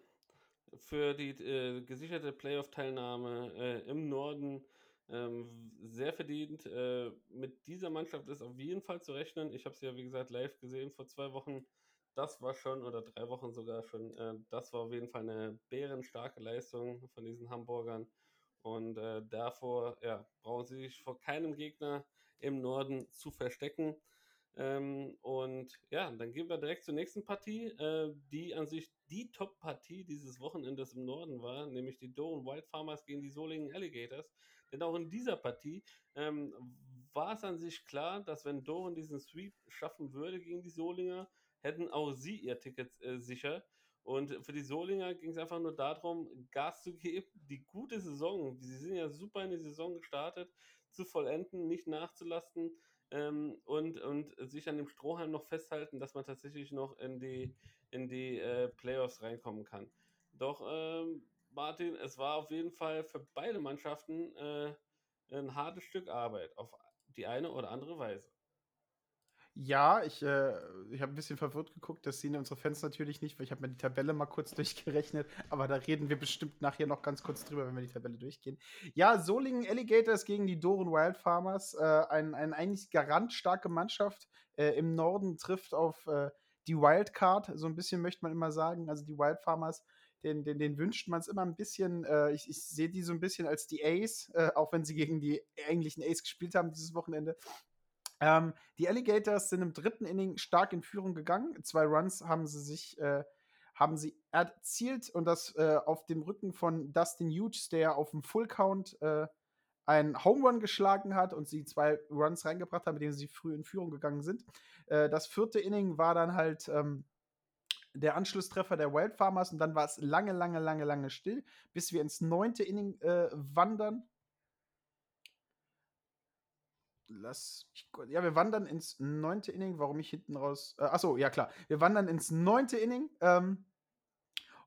für die äh, gesicherte Playoff-Teilnahme äh, im Norden. Ähm, sehr verdient. Äh, mit dieser Mannschaft ist auf jeden Fall zu rechnen. Ich habe sie ja, wie gesagt, live gesehen vor zwei Wochen das war schon, oder drei Wochen sogar schon, äh, das war auf jeden Fall eine bärenstarke Leistung von diesen Hamburgern. Und äh, davor ja, brauchen sie sich vor keinem Gegner im Norden zu verstecken. Ähm, und ja, dann gehen wir direkt zur nächsten Partie, äh, die an sich die Top-Partie dieses Wochenendes im Norden war, nämlich die Doe Wild Farmers gegen die Solingen Alligators. Denn auch in dieser Partie ähm, war es an sich klar, dass wenn Doren diesen Sweep schaffen würde gegen die Solinger, hätten auch sie ihr Ticket äh, sicher. Und für die Solinger ging es einfach nur darum, Gas zu geben, die gute Saison, sie sind ja super in die Saison gestartet, zu vollenden, nicht nachzulasten ähm, und, und sich an dem Strohhalm noch festhalten, dass man tatsächlich noch in die, in die äh, Playoffs reinkommen kann. Doch, ähm, Martin, es war auf jeden Fall für beide Mannschaften äh, ein hartes Stück Arbeit, auf die eine oder andere Weise. Ja, ich, äh, ich habe ein bisschen verwirrt geguckt. Das sehen unsere Fans natürlich nicht, weil ich habe mir die Tabelle mal kurz durchgerechnet. Aber da reden wir bestimmt nachher noch ganz kurz drüber, wenn wir die Tabelle durchgehen. Ja, Solingen Alligators gegen die Doren Wild Farmers. Äh, ein, ein eigentlich garantstarke Mannschaft äh, im Norden trifft auf äh, die Wildcard. So ein bisschen möchte man immer sagen. Also die Wild Farmers den, den, den wünscht man es immer ein bisschen. Äh, ich ich sehe die so ein bisschen als die Ace, äh, auch wenn sie gegen die eigentlichen Ace gespielt haben dieses Wochenende. Ähm, die Alligators sind im dritten Inning stark in Führung gegangen. Zwei Runs haben sie sich äh, haben sie erzielt und das äh, auf dem Rücken von Dustin Hughes, der auf dem Full Count äh, einen Home Run geschlagen hat und sie zwei Runs reingebracht haben, mit denen sie früh in Führung gegangen sind. Äh, das vierte Inning war dann halt ähm, der Anschlusstreffer der Wild Farmers und dann war es lange, lange, lange, lange still, bis wir ins neunte Inning äh, wandern lass kurz. Ja, wir wandern ins neunte Inning. Warum ich hinten raus. Äh, achso, ja klar. Wir wandern ins neunte Inning. Ähm,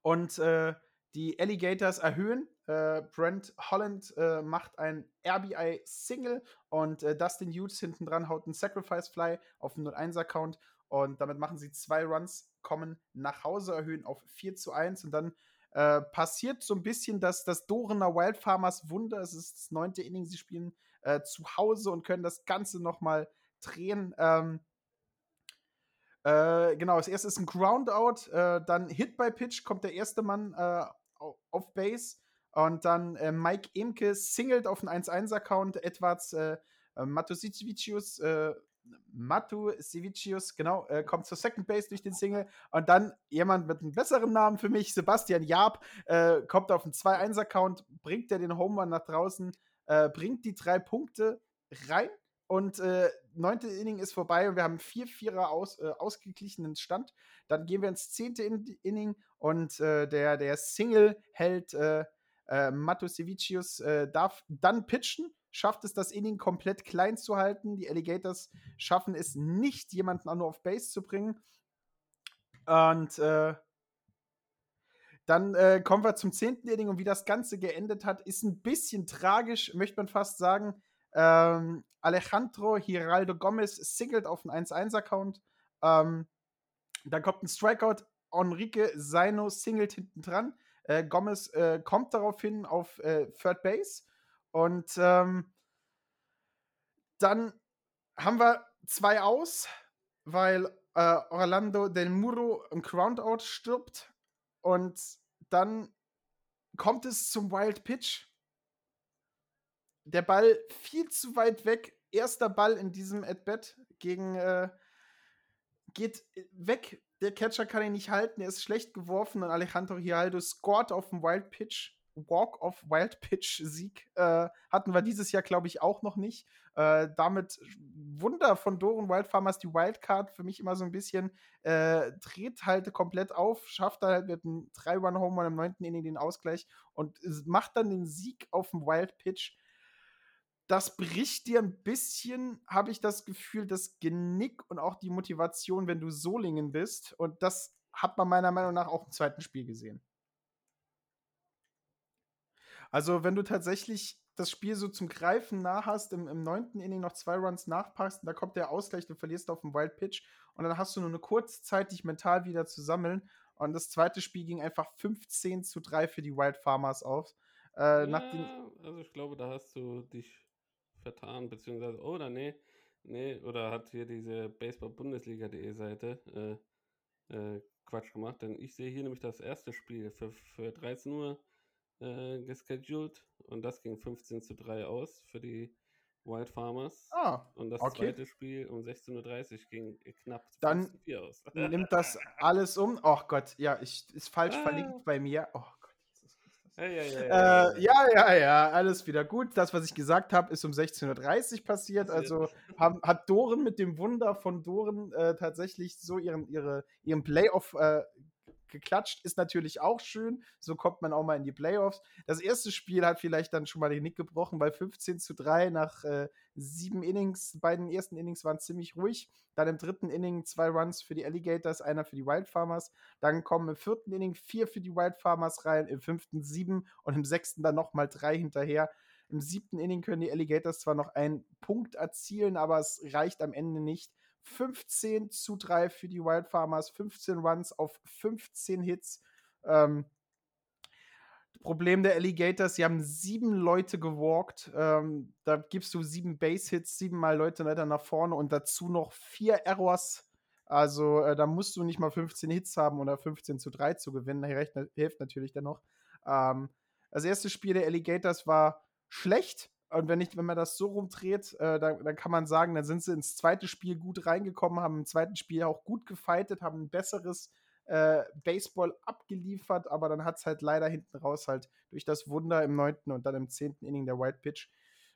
und äh, die Alligators erhöhen. Äh, Brent Holland äh, macht ein RBI-Single und äh, Dustin Hughes hinten dran haut einen Sacrifice Fly auf den 0-1-Account. Und damit machen sie zwei Runs, kommen nach Hause, erhöhen auf 4 zu 1 und dann äh, passiert so ein bisschen das, das Dorener Wild Farmers Wunder. Es ist das neunte Inning, sie spielen äh, zu Hause und können das Ganze noch mal drehen. Ähm, äh, genau, das erste ist ein Groundout, äh, dann Hit by Pitch kommt der erste Mann äh, auf Base und dann äh, Mike Emke singelt auf den 1-1-Account, Edwards äh, Matosicevicius Matu Sivicius, genau, äh, kommt zur Second Base durch den Single. Und dann jemand mit einem besseren Namen für mich, Sebastian Jaab, äh, kommt auf einen 2-1-Account, bringt er den Home Run nach draußen, äh, bringt die drei Punkte rein. Und äh, neunte Inning ist vorbei und wir haben einen 4-4er aus, äh, ausgeglichenen Stand. Dann gehen wir ins zehnte In Inning und äh, der, der Single hält äh, äh, Matosevicius äh, darf dann pitchen, schafft es, das Inning komplett klein zu halten. Die Alligators schaffen es nicht, jemanden auch nur auf Base zu bringen. Und äh, dann äh, kommen wir zum zehnten Inning und wie das Ganze geendet hat, ist ein bisschen tragisch, möchte man fast sagen. Ähm, Alejandro Hiraldo Gomez singelt auf einen 1-1-Account. Ähm, dann kommt ein Strikeout. Enrique Seino singelt hinten dran. Äh, Gomez äh, kommt daraufhin auf äh, Third Base. Und ähm, dann haben wir zwei aus, weil äh, Orlando Del Muro im Groundout stirbt. Und dann kommt es zum Wild Pitch der Ball viel zu weit weg. Erster Ball in diesem At-Bat gegen äh, geht weg. Der Catcher kann ihn nicht halten. Er ist schlecht geworfen und Alejandro Hiraldo scored auf dem Wild Pitch. Walk of Wild Pitch Sieg äh, hatten wir dieses Jahr, glaube ich, auch noch nicht. Äh, damit Wunder von Doren Wild Farmers die Wildcard für mich immer so ein bisschen äh, dreht halt komplett auf, schafft dann halt mit einem 3-Run-Home im 9. Inning den Ausgleich und macht dann den Sieg auf dem Wild Pitch das bricht dir ein bisschen, habe ich das Gefühl, das Genick und auch die Motivation, wenn du Solingen bist. Und das hat man meiner Meinung nach auch im zweiten Spiel gesehen. Also, wenn du tatsächlich das Spiel so zum Greifen nah hast, im, neunten Inning noch zwei Runs nachpackst, und da kommt der Ausgleich, du verlierst auf dem Wild Pitch und dann hast du nur eine kurze Zeit, dich mental wieder zu sammeln. Und das zweite Spiel ging einfach 15 zu 3 für die Wild Farmers auf. Äh, ja, also ich glaube, da hast du dich vertan, beziehungsweise, oder nee, nee, oder hat hier diese Baseball-Bundesliga.de Seite äh, äh, Quatsch gemacht, denn ich sehe hier nämlich das erste Spiel für, für 13 Uhr äh, gescheduled und das ging 15 zu 3 aus für die Wild Farmers. Ah, und das okay. zweite Spiel um 16.30 Uhr ging knapp Dann 4 aus. nimmt das alles um. Oh Gott, ja, ich, ist falsch ah. verlinkt bei mir. Oh ja, ja, ja, äh, ja, ja, ja, alles wieder gut. Das, was ich gesagt habe, ist um 16.30 Uhr passiert. Also haben, hat Doren mit dem Wunder von Doren äh, tatsächlich so ihren, ihre, ihren Playoff äh, geklatscht, ist natürlich auch schön. So kommt man auch mal in die Playoffs. Das erste Spiel hat vielleicht dann schon mal den Nick gebrochen, weil 15 zu 3 nach äh, sieben Innings, beiden ersten Innings waren ziemlich ruhig. Dann im dritten Inning zwei Runs für die Alligators, einer für die Wild Farmers. Dann kommen im vierten Inning vier für die Wild Farmers rein, im fünften sieben und im sechsten dann nochmal drei hinterher. Im siebten Inning können die Alligators zwar noch einen Punkt erzielen, aber es reicht am Ende nicht. 15 zu 3 für die Wild Farmers, 15 Runs auf 15 Hits. Ähm, Problem der Alligators, sie haben sieben Leute gewalkt. Ähm, da gibst du sieben Base-Hits, siebenmal Leute weiter nach vorne und dazu noch vier Errors. Also äh, da musst du nicht mal 15 Hits haben oder 15 zu 3 zu gewinnen. Das hilft natürlich dennoch. Ähm, das erste Spiel der Alligators war schlecht. Und wenn, ich, wenn man das so rumdreht, äh, dann, dann, kann man sagen, dann sind sie ins zweite Spiel gut reingekommen, haben im zweiten Spiel auch gut gefightet, haben ein besseres äh, Baseball abgeliefert, aber dann hat es halt leider hinten raus halt durch das Wunder im neunten und dann im zehnten Inning der White Pitch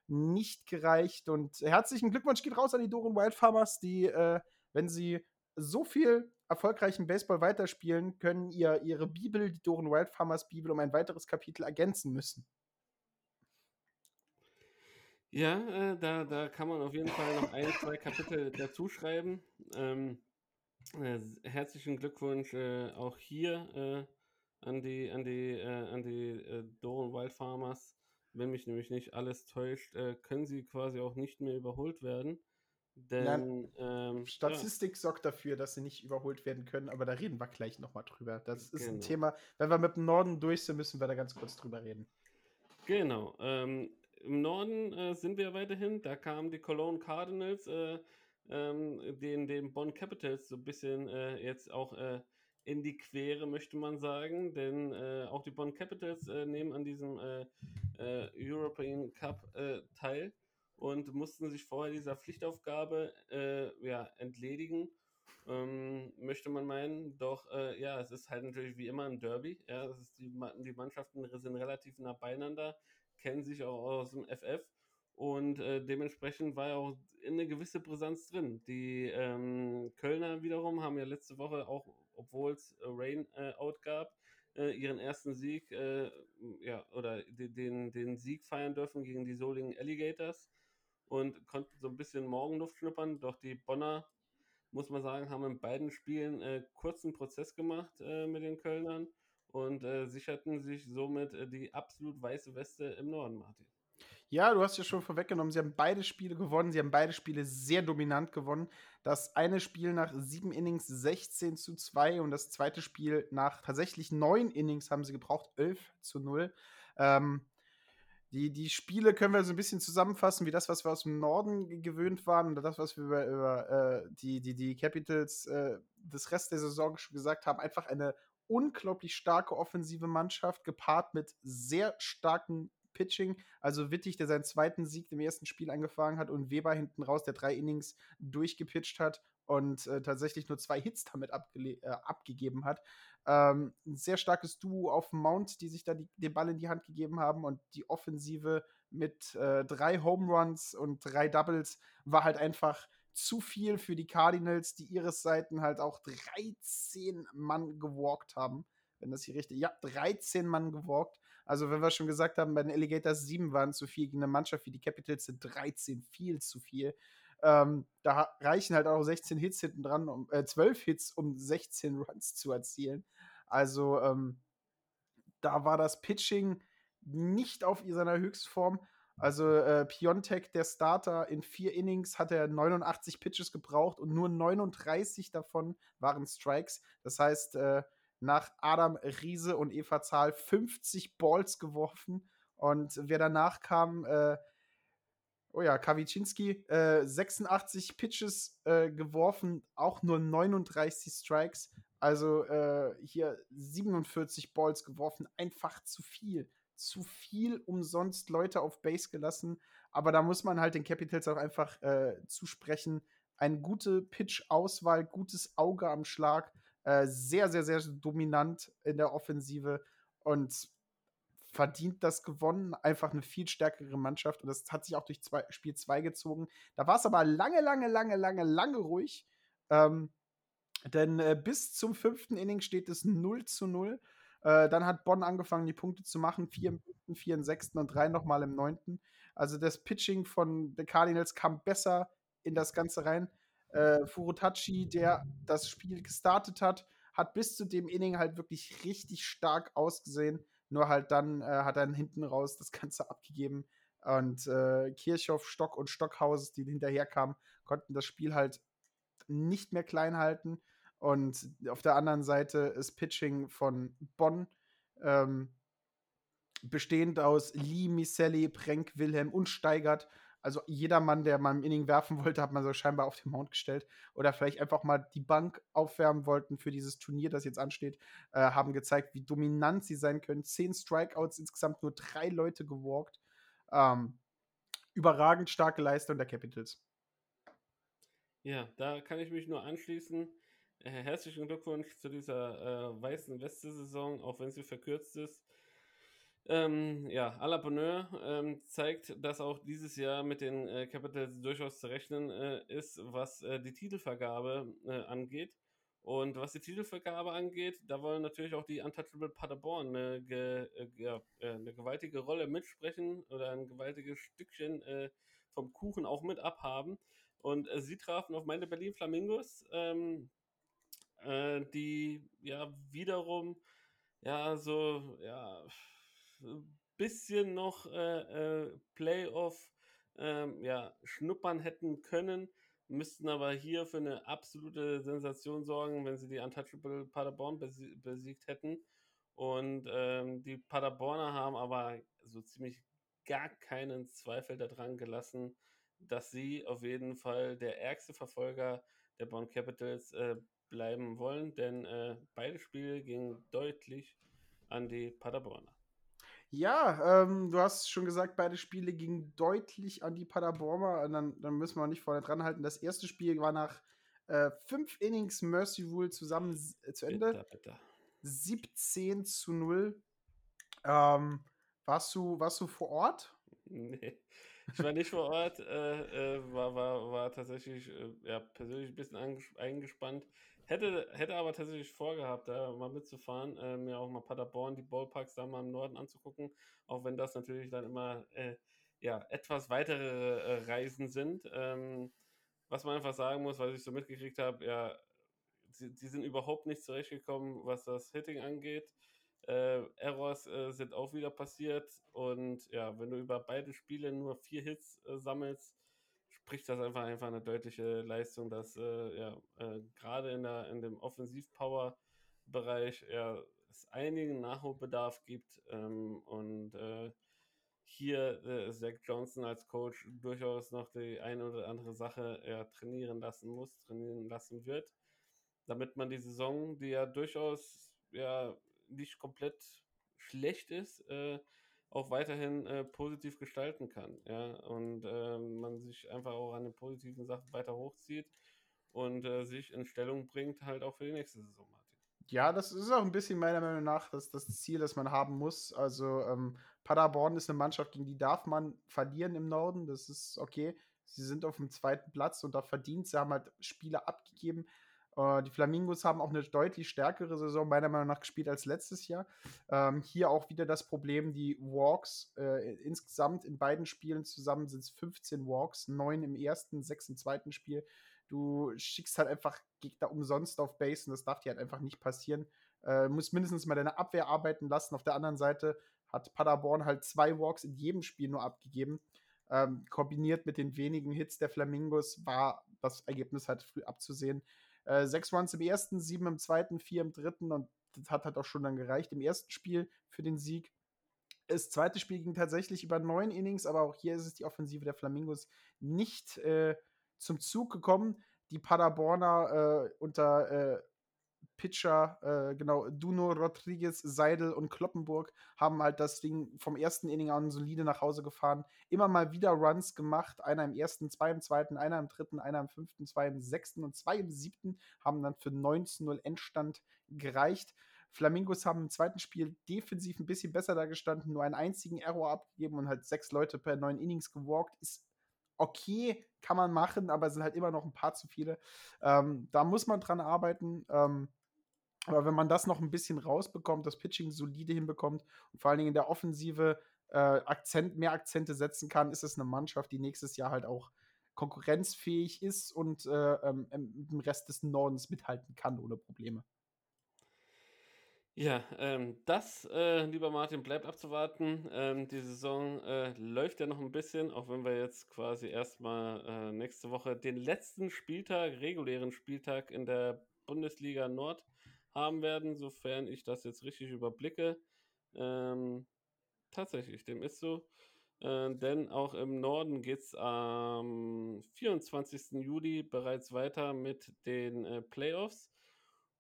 nicht gereicht. Und herzlichen Glückwunsch geht raus an die Doren Wild Farmers, die, äh, wenn sie so viel erfolgreichen Baseball weiterspielen, können ihr ihre Bibel, die Doren Wild Farmers Bibel, um ein weiteres Kapitel ergänzen müssen. Ja, äh, da, da kann man auf jeden Fall noch ein, zwei Kapitel dazu schreiben. Ähm, äh, herzlichen Glückwunsch äh, auch hier äh, an die, an die, äh, an die äh, Doren Wild Farmers. Wenn mich nämlich nicht alles täuscht, können sie quasi auch nicht mehr überholt werden. Denn ähm, Statistik ja. sorgt dafür, dass sie nicht überholt werden können, aber da reden wir gleich nochmal drüber. Das ist genau. ein Thema. Wenn wir mit dem Norden durch sind, müssen wir da ganz kurz drüber reden. Genau. Ähm, im Norden äh, sind wir weiterhin. Da kamen die Cologne Cardinals äh, ähm, den, den Bonn Capitals so ein bisschen äh, jetzt auch äh, in die Quere, möchte man sagen. Denn äh, auch die Bonn Capitals äh, nehmen an diesem European Cup teil. und mussten sich vorher dieser Pflichtaufgabe äh, ja, entledigen. Ähm, möchte man meinen, doch äh, ja, es ist halt natürlich wie immer ein Derby. Ja, die, die Mannschaften sind relativ nah beieinander, kennen sich auch aus dem FF und äh, dementsprechend war ja auch eine gewisse Brisanz drin. Die ähm, Kölner wiederum haben ja letzte Woche auch, obwohl es Rain äh, Out gab, äh, ihren ersten Sieg, äh, ja, oder den, den Sieg feiern dürfen gegen die Solingen Alligators und konnten so ein bisschen Morgenluft schnuppern. Doch die Bonner, muss man sagen, haben in beiden Spielen äh, kurzen Prozess gemacht äh, mit den Kölnern und äh, sicherten sich somit äh, die absolut weiße Weste im Norden, Martin. Ja, du hast ja schon vorweggenommen, sie haben beide Spiele gewonnen. Sie haben beide Spiele sehr dominant gewonnen. Das eine Spiel nach sieben Innings 16 zu 2 und das zweite Spiel nach tatsächlich neun Innings haben sie gebraucht, 11 zu 0. Ähm, die, die Spiele können wir so ein bisschen zusammenfassen, wie das, was wir aus dem Norden gewöhnt waren oder das, was wir über, über äh, die, die, die Capitals äh, des Rest der Saison schon gesagt haben. Einfach eine unglaublich starke offensive Mannschaft, gepaart mit sehr starken Pitching. Also Wittig, der seinen zweiten Sieg im ersten Spiel angefangen hat und Weber hinten raus, der drei Innings durchgepitcht hat und äh, tatsächlich nur zwei Hits damit äh, abgegeben hat. Ähm, ein sehr starkes Duo auf Mount, die sich da die, den Ball in die Hand gegeben haben und die Offensive mit äh, drei Home Runs und drei Doubles war halt einfach zu viel für die Cardinals, die ihres Seiten halt auch 13 Mann gewalkt haben. Wenn das hier richtig, ja, 13 Mann gewalkt. Also, wenn wir schon gesagt haben, bei den Alligators 7 waren zu viel gegen eine Mannschaft wie die Capitals sind 13 viel zu viel. Ähm, da reichen halt auch 16 Hits hinten dran, um, äh, 12 Hits, um 16 Runs zu erzielen. Also, ähm, da war das Pitching nicht auf seiner Höchstform. Also äh, Piontek, der Starter, in vier Innings hat er 89 Pitches gebraucht und nur 39 davon waren Strikes. Das heißt, äh, nach Adam Riese und Eva Zahl 50 Balls geworfen. Und wer danach kam, äh, oh ja, Kawiczynski, äh, 86 Pitches äh, geworfen, auch nur 39 Strikes. Also äh, hier 47 Balls geworfen, einfach zu viel. Zu viel umsonst Leute auf Base gelassen. Aber da muss man halt den Capitals auch einfach äh, zusprechen. Eine gute Pitch-Auswahl, gutes Auge am Schlag äh, sehr, sehr, sehr dominant in der Offensive und verdient das gewonnen. Einfach eine viel stärkere Mannschaft und das hat sich auch durch zwei, Spiel 2 gezogen. Da war es aber lange, lange, lange, lange, lange ruhig. Ähm, denn äh, bis zum fünften Inning steht es 0 zu 0. Äh, dann hat Bonn angefangen, die Punkte zu machen. Vier im fünften, vier im sechsten und drei nochmal im neunten. Also das Pitching von den Cardinals kam besser in das Ganze rein. Äh, Furutachi, der das Spiel gestartet hat, hat bis zu dem Inning halt wirklich richtig stark ausgesehen. Nur halt dann äh, hat er hinten raus das Ganze abgegeben. Und äh, Kirchhoff, Stock und Stockhaus, die hinterher kamen, konnten das Spiel halt nicht mehr klein halten. Und auf der anderen Seite ist Pitching von Bonn, ähm, bestehend aus Lee, Miselli, Prenk, Wilhelm und Steigert, also jeder Mann, der mal im Inning werfen wollte, hat man so scheinbar auf den Mount gestellt. Oder vielleicht einfach mal die Bank aufwärmen wollten für dieses Turnier, das jetzt ansteht, äh, haben gezeigt, wie dominant sie sein können. Zehn Strikeouts, insgesamt nur drei Leute gewalkt. Ähm, überragend starke Leistung der Capitals. Ja, da kann ich mich nur anschließen. Äh, herzlichen Glückwunsch zu dieser äh, weißen Weste-Saison, auch wenn sie verkürzt ist. Ähm, ja, à la Bonheur ähm, zeigt, dass auch dieses Jahr mit den äh, Capitals durchaus zu rechnen äh, ist, was äh, die Titelvergabe äh, angeht. Und was die Titelvergabe angeht, da wollen natürlich auch die Untouchable Paderborn eine, ge, äh, ja, eine gewaltige Rolle mitsprechen oder ein gewaltiges Stückchen vom Kuchen auch mit abhaben. Und sie trafen auf meine Berlin Flamingos, ähm, die ja wiederum ja so ja bisschen noch äh, äh, Playoff ähm, ja, schnuppern hätten können, müssten aber hier für eine absolute Sensation sorgen, wenn sie die Untouchable Paderborn besiegt hätten. Und ähm, die Paderborner haben aber so ziemlich gar keinen Zweifel daran gelassen, dass sie auf jeden Fall der ärgste Verfolger der Bonn Capitals äh, bleiben wollen, denn äh, beide Spiele gingen deutlich an die Paderborner. Ja, ähm, du hast schon gesagt, beide Spiele gingen deutlich an die Paderborner. Und dann, dann müssen wir nicht vorne dran halten. Das erste Spiel war nach äh, fünf Innings Mercy Rule zusammen äh, zu Ende. Bitter, bitter. 17 zu 0. Ähm, warst, du, warst du vor Ort? Nee, ich war nicht vor Ort, äh, äh, war, war, war tatsächlich äh, ja, persönlich ein bisschen einges- eingespannt. Hätte, hätte aber tatsächlich vorgehabt, da mal mitzufahren, äh, mir auch mal Paderborn, die Ballparks da mal im Norden anzugucken, auch wenn das natürlich dann immer äh, ja, etwas weitere äh, Reisen sind. Ähm, was man einfach sagen muss, was ich so mitgekriegt habe, ja, sie, die sind überhaupt nicht zurechtgekommen, was das Hitting angeht. Äh, Errors äh, sind auch wieder passiert und ja, wenn du über beide Spiele nur vier Hits äh, sammelst, spricht das einfach einfach eine deutliche Leistung, dass äh, ja, äh, gerade in, der, in dem Offensiv-Power-Bereich ja, es einigen Nachholbedarf gibt ähm, und äh, hier äh, Zach Johnson als Coach durchaus noch die eine oder andere Sache ja, trainieren lassen muss, trainieren lassen wird, damit man die Saison, die ja durchaus ja nicht komplett schlecht ist, äh, auch weiterhin äh, positiv gestalten kann. Ja? Und äh, man sich einfach auch an den positiven Sachen weiter hochzieht und äh, sich in Stellung bringt, halt auch für die nächste Saison, Martin. Ja, das ist auch ein bisschen meiner Meinung nach das, das Ziel, das man haben muss. Also ähm, Paderborn ist eine Mannschaft, gegen die darf man verlieren im Norden. Das ist okay. Sie sind auf dem zweiten Platz und da verdient. Sie haben halt Spiele abgegeben. Äh, die Flamingos haben auch eine deutlich stärkere Saison meiner Meinung nach gespielt als letztes Jahr. Ähm, hier auch wieder das Problem, die Walks äh, insgesamt in beiden Spielen zusammen sind es 15 Walks, 9 im ersten, 6 im zweiten Spiel. Du schickst halt einfach Gegner umsonst auf Base und das darf dir halt einfach nicht passieren. Äh, musst mindestens mal deine Abwehr arbeiten lassen. Auf der anderen Seite hat Paderborn halt zwei Walks in jedem Spiel nur abgegeben. Ähm, kombiniert mit den wenigen Hits der Flamingos war das Ergebnis halt früh abzusehen. Äh, sechs Runs im ersten, sieben im zweiten, vier im dritten und das hat halt auch schon dann gereicht im ersten Spiel für den Sieg. Das zweite Spiel ging tatsächlich über neun Innings, aber auch hier ist es die Offensive der Flamingos nicht äh, zum Zug gekommen. Die Paderborner äh, unter äh, Pitcher, äh, genau, Duno, Rodriguez, Seidel und Kloppenburg haben halt das Ding vom ersten Inning an solide nach Hause gefahren. Immer mal wieder Runs gemacht. Einer im ersten, zwei im zweiten, einer im dritten, einer im fünften, zwei im sechsten und zwei im siebten haben dann für 19-0 Endstand gereicht. Flamingos haben im zweiten Spiel defensiv ein bisschen besser da gestanden, nur einen einzigen Error abgegeben und halt sechs Leute per neun Innings gewalkt. Ist okay, kann man machen, aber es sind halt immer noch ein paar zu viele. Ähm, da muss man dran arbeiten. Ähm, aber wenn man das noch ein bisschen rausbekommt, das Pitching solide hinbekommt und vor allen Dingen in der Offensive äh, Akzent, mehr Akzente setzen kann, ist es eine Mannschaft, die nächstes Jahr halt auch konkurrenzfähig ist und äh, ähm, im Rest des Nordens mithalten kann ohne Probleme. Ja, ähm, das, äh, lieber Martin, bleibt abzuwarten. Ähm, die Saison äh, läuft ja noch ein bisschen, auch wenn wir jetzt quasi erstmal äh, nächste Woche den letzten Spieltag, regulären Spieltag in der Bundesliga Nord haben werden, sofern ich das jetzt richtig überblicke. Ähm, tatsächlich, dem ist so. Äh, denn auch im Norden geht es am 24. Juli bereits weiter mit den äh, Playoffs.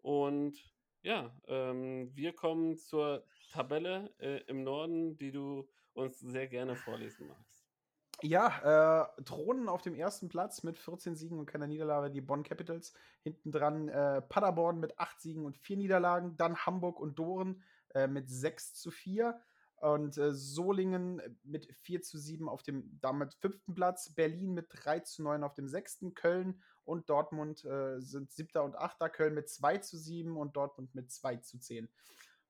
Und ja, ähm, wir kommen zur Tabelle äh, im Norden, die du uns sehr gerne vorlesen magst. Ja, äh, Thronen auf dem ersten Platz mit 14 Siegen und keiner Niederlage, die Bonn Capitals. Hinten dran äh, Paderborn mit 8 Siegen und 4 Niederlagen. Dann Hamburg und Doren äh, mit 6 zu 4. Und äh, Solingen mit 4 zu 7 auf dem damit fünften Platz. Berlin mit 3 zu 9 auf dem sechsten. Köln und Dortmund äh, sind siebter und achter. Köln mit 2 zu 7 und Dortmund mit 2 zu 10.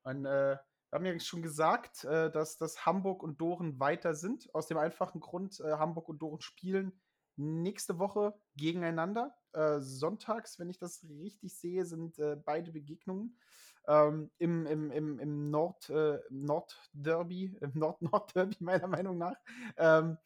Und äh, wir haben ja schon gesagt, äh, dass, dass Hamburg und Doren weiter sind. Aus dem einfachen Grund, äh, Hamburg und Doren spielen nächste Woche gegeneinander. Äh, sonntags, wenn ich das richtig sehe, sind äh, beide Begegnungen. Ähm, Im im, im, im Nord, äh, Nord-Derby, im Nord-Nord-Derby meiner Meinung nach. Ähm,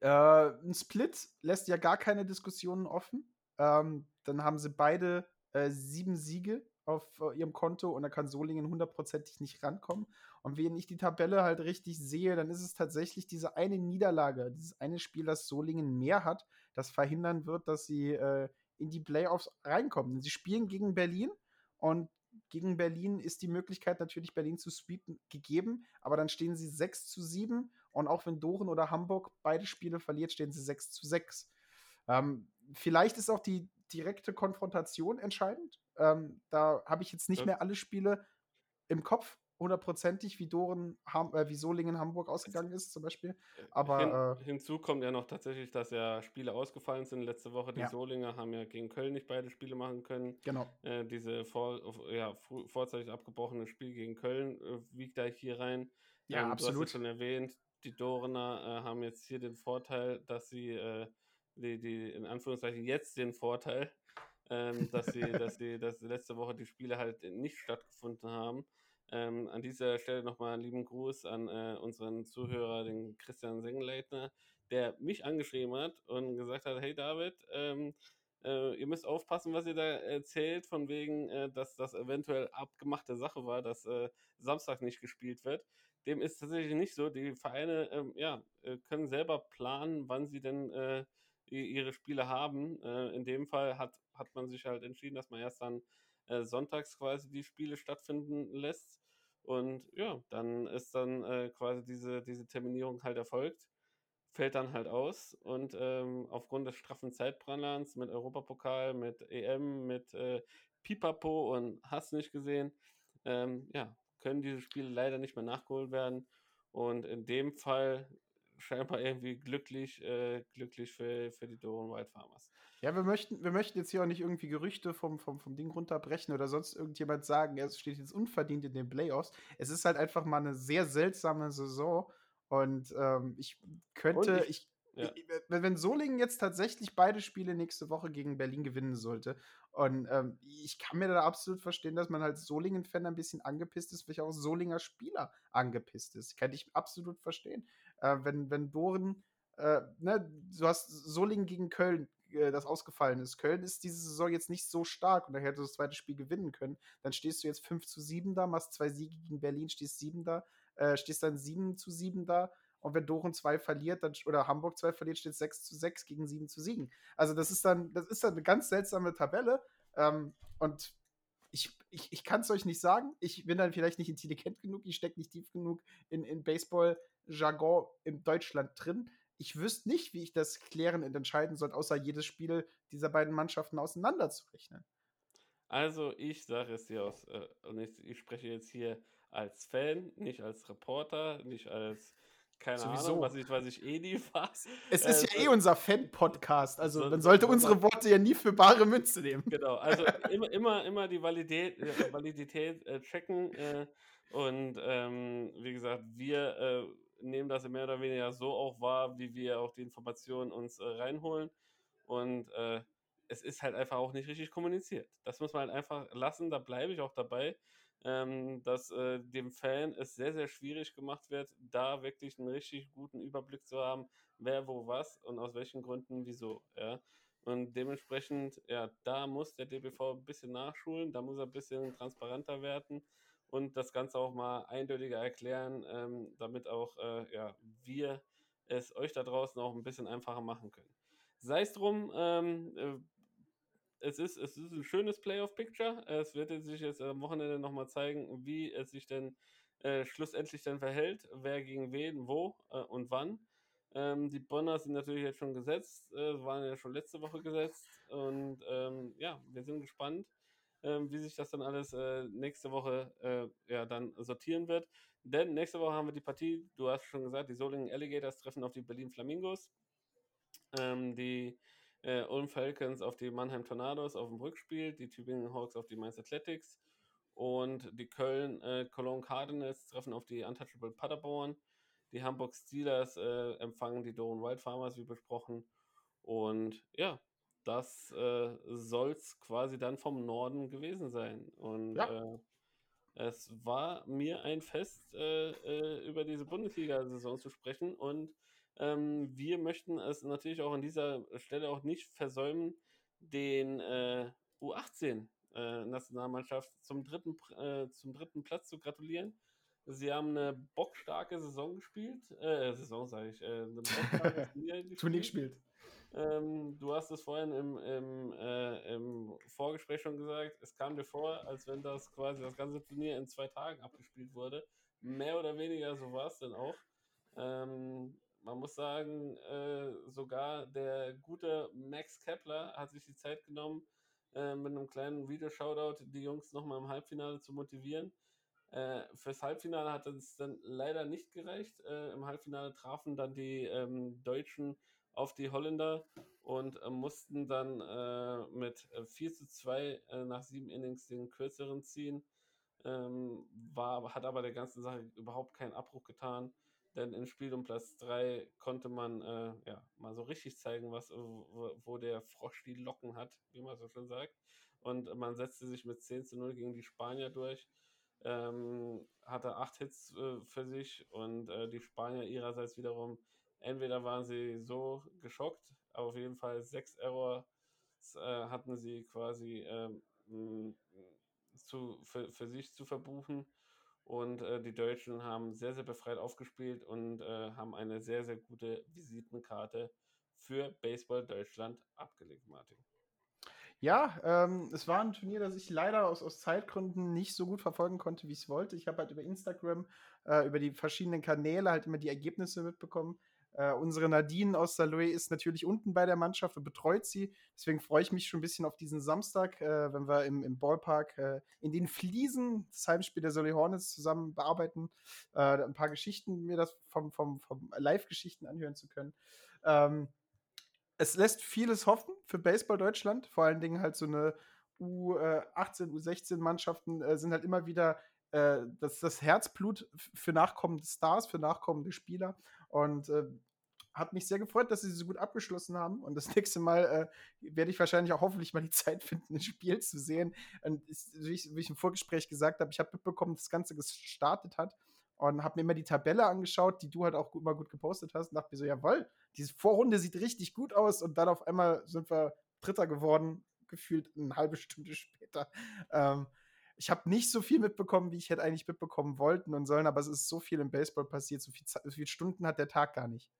äh, ein Split lässt ja gar keine Diskussionen offen. Ähm, dann haben sie beide äh, sieben Siege auf äh, ihrem Konto und da kann Solingen hundertprozentig nicht rankommen. Und wenn ich die Tabelle halt richtig sehe, dann ist es tatsächlich diese eine Niederlage, dieses eine Spiel, das Solingen mehr hat, das verhindern wird, dass sie äh, in die Playoffs reinkommen. Sie spielen gegen Berlin und gegen Berlin ist die Möglichkeit natürlich, Berlin zu sweepen, gegeben, aber dann stehen sie 6 zu 7 und auch wenn Doren oder Hamburg beide Spiele verliert, stehen sie 6 zu 6. Ähm, vielleicht ist auch die direkte Konfrontation entscheidend. Ähm, da habe ich jetzt nicht Ja. mehr alle Spiele im Kopf, hundertprozentig, wie Doren, Ham äh, wie Solingen Hamburg ausgegangen ist, zum Beispiel. Aber Hin, äh, hinzu kommt ja noch tatsächlich, dass ja Spiele ausgefallen sind. Letzte Woche die Ja. Solinger haben ja gegen Köln nicht beide Spiele machen können. genau. Äh, diese vor, ja, vorzeitig abgebrochene Spiel gegen Köln äh, wiegt da hier rein. Ja, Ähm, Du hast absolut. es schon erwähnt, die Dorener äh, haben jetzt hier den Vorteil, dass sie, äh, die, die, in Anführungszeichen jetzt den Vorteil, ähm, dass sie, dass sie, dass letzte Woche die Spiele halt nicht stattgefunden haben. Ähm, an dieser Stelle nochmal einen lieben Gruß an äh, unseren Zuhörer, den Christian Sengleitner, der mich angeschrieben hat und gesagt hat, hey David, ähm, äh, ihr müsst aufpassen, was ihr da erzählt, von wegen, äh, dass das eventuell abgemachte Sache war, dass äh, Samstag nicht gespielt wird. Dem ist tatsächlich nicht so. Die Vereine ähm, ja, äh, können selber planen, wann sie denn äh, ihre Spiele haben. Äh, in dem Fall hat, hat man sich halt entschieden, dass man erst dann äh, sonntags quasi die Spiele stattfinden lässt. Und ja, dann ist dann äh, quasi diese, diese Terminierung halt erfolgt fällt dann halt aus und ähm, aufgrund des straffen Zeitplanens mit Europapokal, mit EM, mit äh, Pipapo und hast nicht gesehen, ähm, ja, können diese Spiele leider nicht mehr nachgeholt werden. Und in dem Fall scheinbar irgendwie glücklich, äh, glücklich für, für die Doren White Farmers. Ja, wir möchten, wir möchten jetzt hier auch nicht irgendwie Gerüchte vom, vom, vom Ding runterbrechen oder sonst irgendjemand sagen, es steht jetzt unverdient in den Playoffs. Es ist halt einfach mal eine sehr seltsame Saison. Und ähm, ich könnte, Und ich- ich, ja. ich, wenn, Solingen jetzt tatsächlich beide Spiele nächste Woche gegen Berlin gewinnen sollte, und ähm, ich kann mir da absolut verstehen, dass man halt Solingen-Fan ein bisschen angepisst ist, welcher auch Solinger Spieler angepisst ist. Kann ich absolut verstehen. Äh, wenn, wenn Doren, äh, ne, du hast Solingen gegen Köln, äh, das ausgefallen ist. Köln ist diese Saison jetzt nicht so stark und da hätte das zweite Spiel gewinnen können. Dann stehst du jetzt 5 zu 7 da, machst zwei Siege gegen Berlin, stehst 7 da, äh, stehst dann 7 zu 7 da. Und wenn Doren 2 verliert, dann, oder Hamburg 2 verliert, steht 6 zu 6 gegen 7 zu 7. Also das ist dann, das ist dann eine ganz seltsame Tabelle. Ähm, und ich, ich, ich kann es euch nicht sagen. Ich bin dann vielleicht nicht intelligent genug, ich stecke nicht tief genug in, in Baseball-Jargon in Deutschland drin. Ich wüsste nicht, wie ich das klären und entscheiden soll, außer jedes Spiel dieser beiden Mannschaften auseinanderzurechnen. Also ich sage es dir aus, äh, und ich, ich spreche jetzt hier als Fan, nicht als Reporter, nicht als keine Sowieso. Ahnung, was ich, was ich eh nie war. Es ist Äh, ja eh unser Fan-Podcast, also so- man so- sollte so- unsere Worte ja nie für bare Münze nehmen. Genau, also immer, immer, immer die Validität, äh, Validität äh, checken. Äh, und ähm, wie gesagt, wir äh, nehmen das mehr oder weniger so auch wahr, wie wir auch die Informationen uns äh, reinholen. Und äh, es ist halt einfach auch nicht richtig kommuniziert. Das muss man halt einfach lassen, da bleibe ich auch dabei, ähm, dass äh, dem Fan es sehr, sehr schwierig gemacht wird, da wirklich einen richtig guten Überblick zu haben, wer wo was und aus welchen Gründen wieso. Ja. Und dementsprechend, ja, da muss der DBV ein bisschen nachschulen, da muss er ein bisschen transparenter werden und das Ganze auch mal eindeutiger erklären, ähm, damit auch äh, ja, wir es euch da draußen auch ein bisschen einfacher machen können. Sei es drum, ähm, äh, es, ist, es ist ein schönes Playoff-Picture. Es wird sich jetzt am Wochenende nochmal zeigen, wie es sich denn äh, schlussendlich dann verhält, wer gegen wen, wo äh, und wann. Ähm, die Bonner sind natürlich jetzt schon gesetzt, äh, waren ja schon letzte Woche gesetzt. Und ähm, ja, wir sind gespannt, wie sich das dann alles äh, nächste Woche äh, ja, dann sortieren wird. Denn nächste Woche haben wir die Partie, du hast schon gesagt, die Solingen Alligators treffen auf die Berlin Flamingos. Ähm, die äh, Ulm Falcons auf die Mannheim Tornados auf dem Rückspiel, die Tübingen Hawks auf die Mainz Athletics und die Köln äh, Cologne Cardinals treffen auf die Untouchable Paderborn. Die Hamburg Steelers äh, empfangen die Doren Wild Farmers, wie besprochen. Und ja, das äh, soll es quasi dann vom Norden gewesen sein. Und Ja. äh, es war mir ein Fest, äh, äh, über diese Bundesliga-Saison zu sprechen. Und ähm, wir möchten es natürlich auch an dieser Stelle auch nicht versäumen, den äh, U18 äh, Nationalmannschaft zum dritten, zum dritten Platz zu gratulieren. Sie haben eine bockstarke Saison gespielt. Äh, Saison sage ich. Äh, eine bockstarke Turnier gespielt. Ähm, du hast es vorhin im, im, äh, im Vorgespräch schon gesagt, es kam dir vor, als wenn das quasi das ganze Turnier in zwei Tagen abgespielt wurde. Mehr oder weniger so war es denn auch. Ähm, man muss sagen, äh, sogar der gute Max Kepler hat sich die Zeit genommen, äh, mit einem kleinen Video-Shoutout die Jungs nochmal im Halbfinale zu motivieren. Äh, fürs Halbfinale hat es dann leider nicht gereicht. Äh, Im Halbfinale trafen dann die ähm, Deutschen auf die Holländer und äh, mussten dann äh, mit 4 zu 2 äh, nach sieben Innings den kürzeren ziehen. Ähm, war, hat aber der ganzen Sache überhaupt keinen Abbruch getan, denn im Spiel um Platz 3 konnte man äh, ja, mal so richtig zeigen, was, wo, wo der Frosch die Locken hat, wie man so schön sagt. Und man setzte sich mit 10 zu 0 gegen die Spanier durch. Ähm, hatte acht Hits äh, für sich und äh, die Spanier ihrerseits wiederum entweder waren sie so geschockt, aber auf jeden Fall sechs Errors äh, hatten sie quasi ähm, zu, für, für sich zu verbuchen. Und äh, die Deutschen haben sehr, sehr befreit aufgespielt und äh, haben eine sehr, sehr gute Visitenkarte für Baseball Deutschland abgelegt, Martin. Ja, ähm, es war ein Turnier, das ich leider aus, aus Zeitgründen nicht so gut verfolgen konnte, wie ich es wollte. Ich habe halt über Instagram, äh, über die verschiedenen Kanäle halt immer die Ergebnisse mitbekommen. Äh, unsere Nadine aus Saloy ist natürlich unten bei der Mannschaft und betreut sie. Deswegen freue ich mich schon ein bisschen auf diesen Samstag, äh, wenn wir im, im Ballpark äh, in den Fliesen das Heimspiel der Saloy Hornets zusammen bearbeiten. Äh, ein paar Geschichten, mir das vom, vom, vom Live-Geschichten anhören zu können. Ähm, es lässt vieles hoffen für Baseball Deutschland. Vor allen Dingen halt so eine U18, U16 Mannschaften äh, sind halt immer wieder äh, das, das Herzblut für nachkommende Stars, für nachkommende Spieler. Und äh, hat mich sehr gefreut, dass sie so gut abgeschlossen haben. Und das nächste Mal äh, werde ich wahrscheinlich auch hoffentlich mal die Zeit finden, ein Spiel zu sehen. Und ist, wie, ich, wie, ich, im Vorgespräch gesagt habe, ich habe mitbekommen, dass das Ganze gestartet hat und habe mir immer die Tabelle angeschaut, die du halt auch immer gut gepostet hast. Und dachte mir so, jawohl, diese Vorrunde sieht richtig gut aus. Und dann auf einmal sind wir Dritter geworden, gefühlt eine halbe Stunde später. Ähm, ich habe nicht so viel mitbekommen, wie ich hätte eigentlich mitbekommen wollten und sollen, aber es ist so viel im Baseball passiert, so, viel, so viele Stunden hat der Tag gar nicht,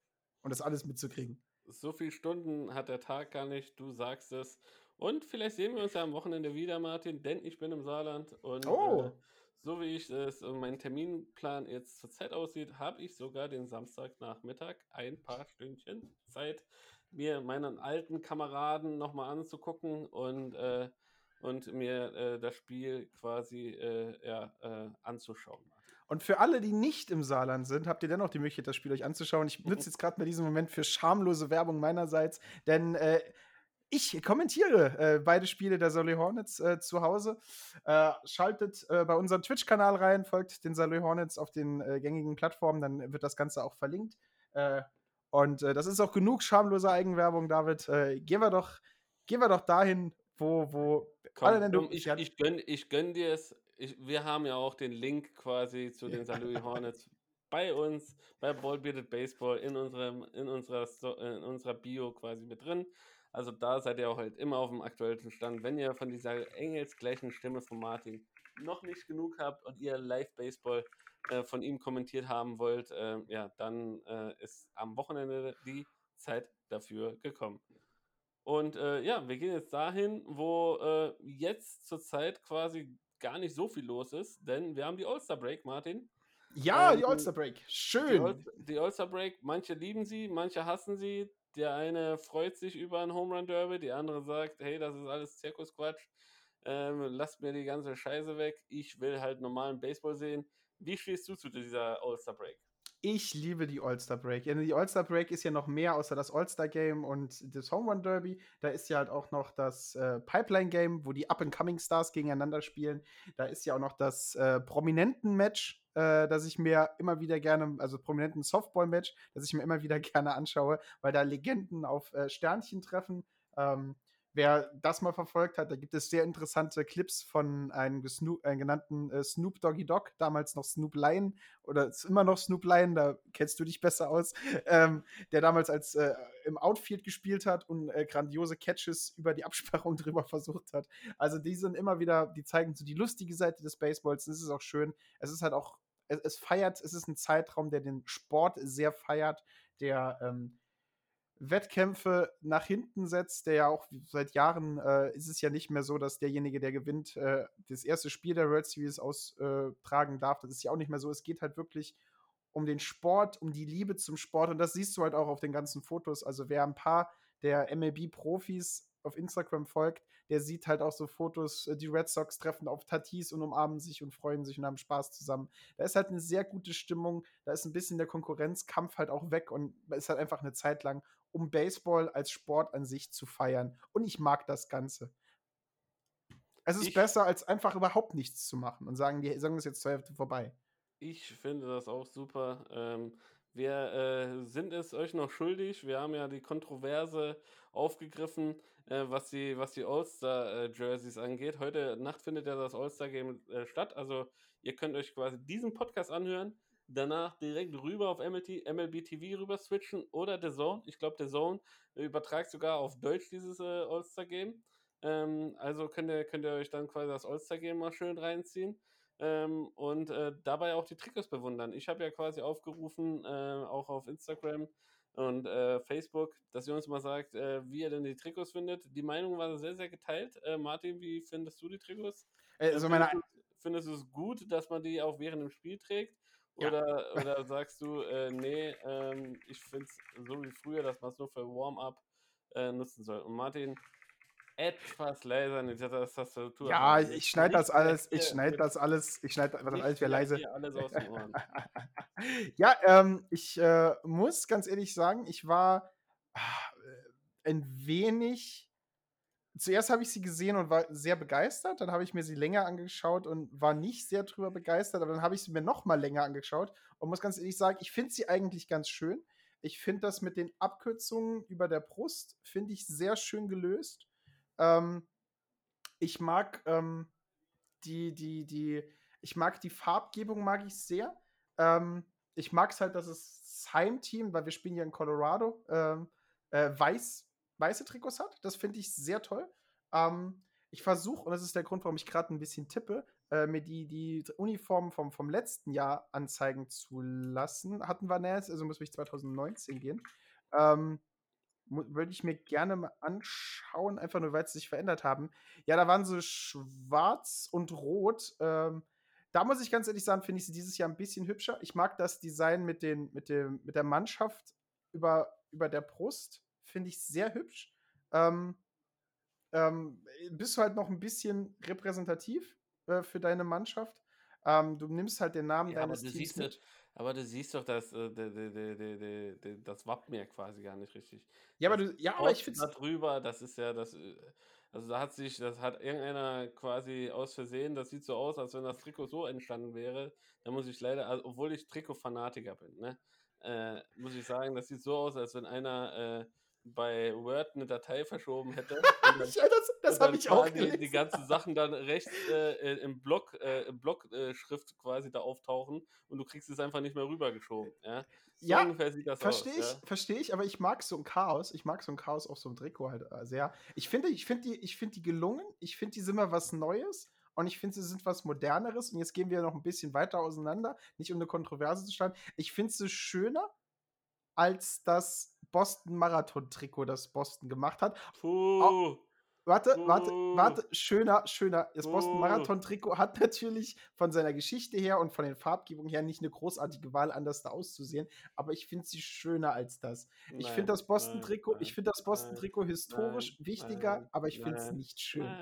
um das alles mitzukriegen. So viele Stunden hat der Tag gar nicht, du sagst es. Und vielleicht sehen wir uns ja am Wochenende wieder, Martin, denn ich bin im Saarland und oh. äh, so wie ich es äh, mein Terminplan jetzt zurzeit aussieht, habe ich sogar den Samstagnachmittag ein paar Stündchen Zeit, mir meinen alten Kameraden nochmal anzugucken und äh, und mir äh, das Spiel quasi äh, ja, äh, anzuschauen. Und für alle, die nicht im Saarland sind, habt ihr dennoch die Möglichkeit, das Spiel euch anzuschauen. Ich nutze jetzt gerade bei diesem Moment für schamlose Werbung meinerseits, denn äh, ich kommentiere äh, beide Spiele der Saloy Hornets äh, zu Hause. Äh, schaltet äh, bei unserem Twitch-Kanal rein, folgt den Saloy Hornets auf den äh, gängigen Plattformen, dann wird das Ganze auch verlinkt. und das ist auch genug schamloser Eigenwerbung, David. gehen, wir doch, gehen wir doch dahin, wo, wo Komm, alle komm, ich, ich, gönn, ich gönn dir es. Ich, wir haben ja auch den Link quasi zu den St. Louis Hornets bei uns, bei Ballbearded Baseball in, unserem, in, unserer, in unserer Bio quasi mit drin. Also da seid ihr auch halt immer auf dem aktuellen Stand. Wenn ihr von dieser engelsgleichen Stimme von Martin noch nicht genug habt und ihr Live-Baseball äh, von ihm kommentiert haben wollt, äh, ja, dann äh, ist am Wochenende die Zeit dafür gekommen. Und äh, ja, wir gehen jetzt dahin, wo äh, jetzt zurzeit quasi gar nicht so viel los ist, denn wir haben die All-Star Break, Martin. Ja, ähm, die All-Star Break. Schön. Die All-Star Break, manche lieben sie, manche hassen sie. Der eine freut sich über ein Home Run Derby, die andere sagt, hey, das ist alles Zirkusquatsch. Ähm, lasst mir die ganze Scheiße weg. Ich will halt normalen Baseball sehen. Wie stehst du zu dieser All-Star Break? Ich liebe die All-Star Break. Die All-Star Break ist ja noch mehr außer das All-Star Game und das Home Run Derby. Da ist ja halt auch noch das äh, Pipeline Game, wo die Up-and-Coming Stars gegeneinander spielen. Da ist ja auch noch das äh, Prominenten-Match, äh, das ich mir immer wieder gerne, also prominenten Softball-Match, das ich mir immer wieder gerne anschaue, weil da Legenden auf äh, Sternchen treffen. Ähm, wer das mal verfolgt hat, da gibt es sehr interessante Clips von einem Snoop, äh, genannten äh, Snoop Doggy Dog, damals noch Snoop Lion oder ist immer noch Snoop Lion, da kennst du dich besser aus, ähm, der damals als äh, im Outfield gespielt hat und äh, grandiose Catches über die Absperrung drüber versucht hat. Also die sind immer wieder, die zeigen so die lustige Seite des Baseballs. Das ist auch schön. Es ist halt auch, es, es feiert, es ist ein Zeitraum, der den Sport sehr feiert, der ähm, Wettkämpfe nach hinten setzt, der ja auch seit Jahren äh, ist es ja nicht mehr so, dass derjenige, der gewinnt, äh, das erste Spiel der World Series austragen darf. Das ist ja auch nicht mehr so. Es geht halt wirklich um den Sport, um die Liebe zum Sport und das siehst du halt auch auf den ganzen Fotos. Also wer ein paar der MLB-Profis auf Instagram folgt, der sieht halt auch so Fotos, äh, die Red Sox treffen auf Tatis und umarmen sich und freuen sich und haben Spaß zusammen. Da ist halt eine sehr gute Stimmung, da ist ein bisschen der Konkurrenzkampf halt auch weg und es ist halt einfach eine Zeit lang, um Baseball als Sport an sich zu feiern. Und ich mag das Ganze. Es ist Ich- besser, als einfach überhaupt nichts zu machen und sagen, die Saison ist jetzt zur Hälfte vorbei. Ich finde das auch super. Ähm, wir äh, sind es euch noch schuldig. Wir haben ja die Kontroverse aufgegriffen, äh, was die, was die All-Star-Jerseys angeht. Heute Nacht findet ja das All-Star-Game äh, statt. Also ihr könnt euch quasi diesen Podcast anhören, danach direkt rüber auf MLT, MLB TV rüber switchen oder The Zone. Ich glaube, The Zone übertragt sogar auf Deutsch dieses äh, All-Star-Game. Ähm, also könnt ihr, könnt ihr euch dann quasi das All-Star-Game mal schön reinziehen ähm, und äh, dabei auch die Trikots bewundern. Ich habe ja quasi aufgerufen, äh, auch auf Instagram und äh, Facebook, dass ihr uns mal sagt, äh, wie ihr denn die Trikots findet. Die Meinung war sehr, sehr geteilt. Äh, Martin, wie findest du die Trikots? Also meine, findest, du, es gut, dass man die auch während dem Spiel trägt? Ja. Oder, oder sagst du, nee, ähm, ich finde es so wie früher, dass man es nur für Warm-up nutzen soll. Und Martin, etwas leiser in der Tastatur. ja, haben. ich schneide das alles, ich schneide das alles, ich schneide das alles wieder leise. alles aus den Ohren. ja, ähm, ich äh, muss ganz ehrlich sagen, ich war äh, ein wenig. Zuerst habe ich sie gesehen und war sehr begeistert. Dann habe ich mir sie länger angeschaut und war nicht sehr drüber begeistert. Aber dann habe ich sie mir noch mal länger angeschaut und muss ganz ehrlich sagen, ich finde sie eigentlich ganz schön. Ich finde das mit den Abkürzungen über der Brust, finde ich sehr schön gelöst. Ähm, ich mag ähm, die, die, die, ich mag die Farbgebung, mag ich sehr. Ähm, ich mag es halt, dass es das Heimteam, weil wir spielen ja in Colorado, ähm, äh, weiß, weiße Trikots hat. Das finde ich sehr toll. Ähm, ich versuche, und das ist der Grund, warum ich gerade ein bisschen tippe, äh, mir die, die Uniformen vom, vom letzten Jahr anzeigen zu lassen. Hatten wir jetzt, also muss ich 2019 gehen. Ähm, würde ich mir gerne mal anschauen, einfach nur, weil sie sich verändert haben. Ja, da waren so schwarz und rot. Ähm, da muss ich ganz ehrlich sagen, finde ich sie dieses Jahr ein bisschen hübscher. Ich mag das Design mit, den, mit, dem, mit der Mannschaft über, über der Brust. Finde ich sehr hübsch. Ähm, ähm, bist du halt noch ein bisschen repräsentativ äh, für deine Mannschaft. Ähm, du nimmst halt den Namen Ja, aber deines du Teams siehst mit. doch, aber du siehst doch das, äh, de, de, de, das Wappen ja quasi gar nicht richtig. Ja, aber du, ja, aber ich finde da drüber, das ist ja das, äh, also da hat sich, das hat irgendeiner quasi aus Versehen, das sieht so aus, als wenn das Trikot so entstanden wäre. Da muss ich leider, also, obwohl ich Trikot-Fanatiker bin, ne, äh, muss ich sagen, das sieht so aus, als wenn einer äh, bei Word eine Datei verschoben hätte. dann- das, das habe ich auch gelesen. Die ganzen Sachen dann rechts äh, äh, im Block, äh, im Blockschrift quasi da auftauchen und du kriegst es einfach nicht mehr rübergeschoben. Ja, so Ja, ungefähr sieht das Verstehe aus. ich, Ja? verstehe ich, aber ich mag so ein Chaos. Ich mag so ein Chaos auf so einem Trikot halt äh, sehr. Ich finde, ich finde die, ich finde die gelungen. Ich finde, die sind mal was Neues. Und ich finde, sie sind was Moderneres. Und jetzt gehen wir noch ein bisschen weiter auseinander. Nicht um eine Kontroverse zu starten. Ich finde sie schöner als das Boston Marathon-Trikot, das Boston gemacht hat. Puh. Warte, warte, Oh. warte, schöner, schöner. Das Boston Oh. Marathon-Trikot hat natürlich von seiner Geschichte her und von den Farbgebungen her nicht eine großartige Wahl, anders da auszusehen, aber ich finde sie schöner als das. Ich finde das Boston-Trikot, ich finde das Boston-Trikot historisch nein, wichtiger, nein, aber ich finde es nicht schön.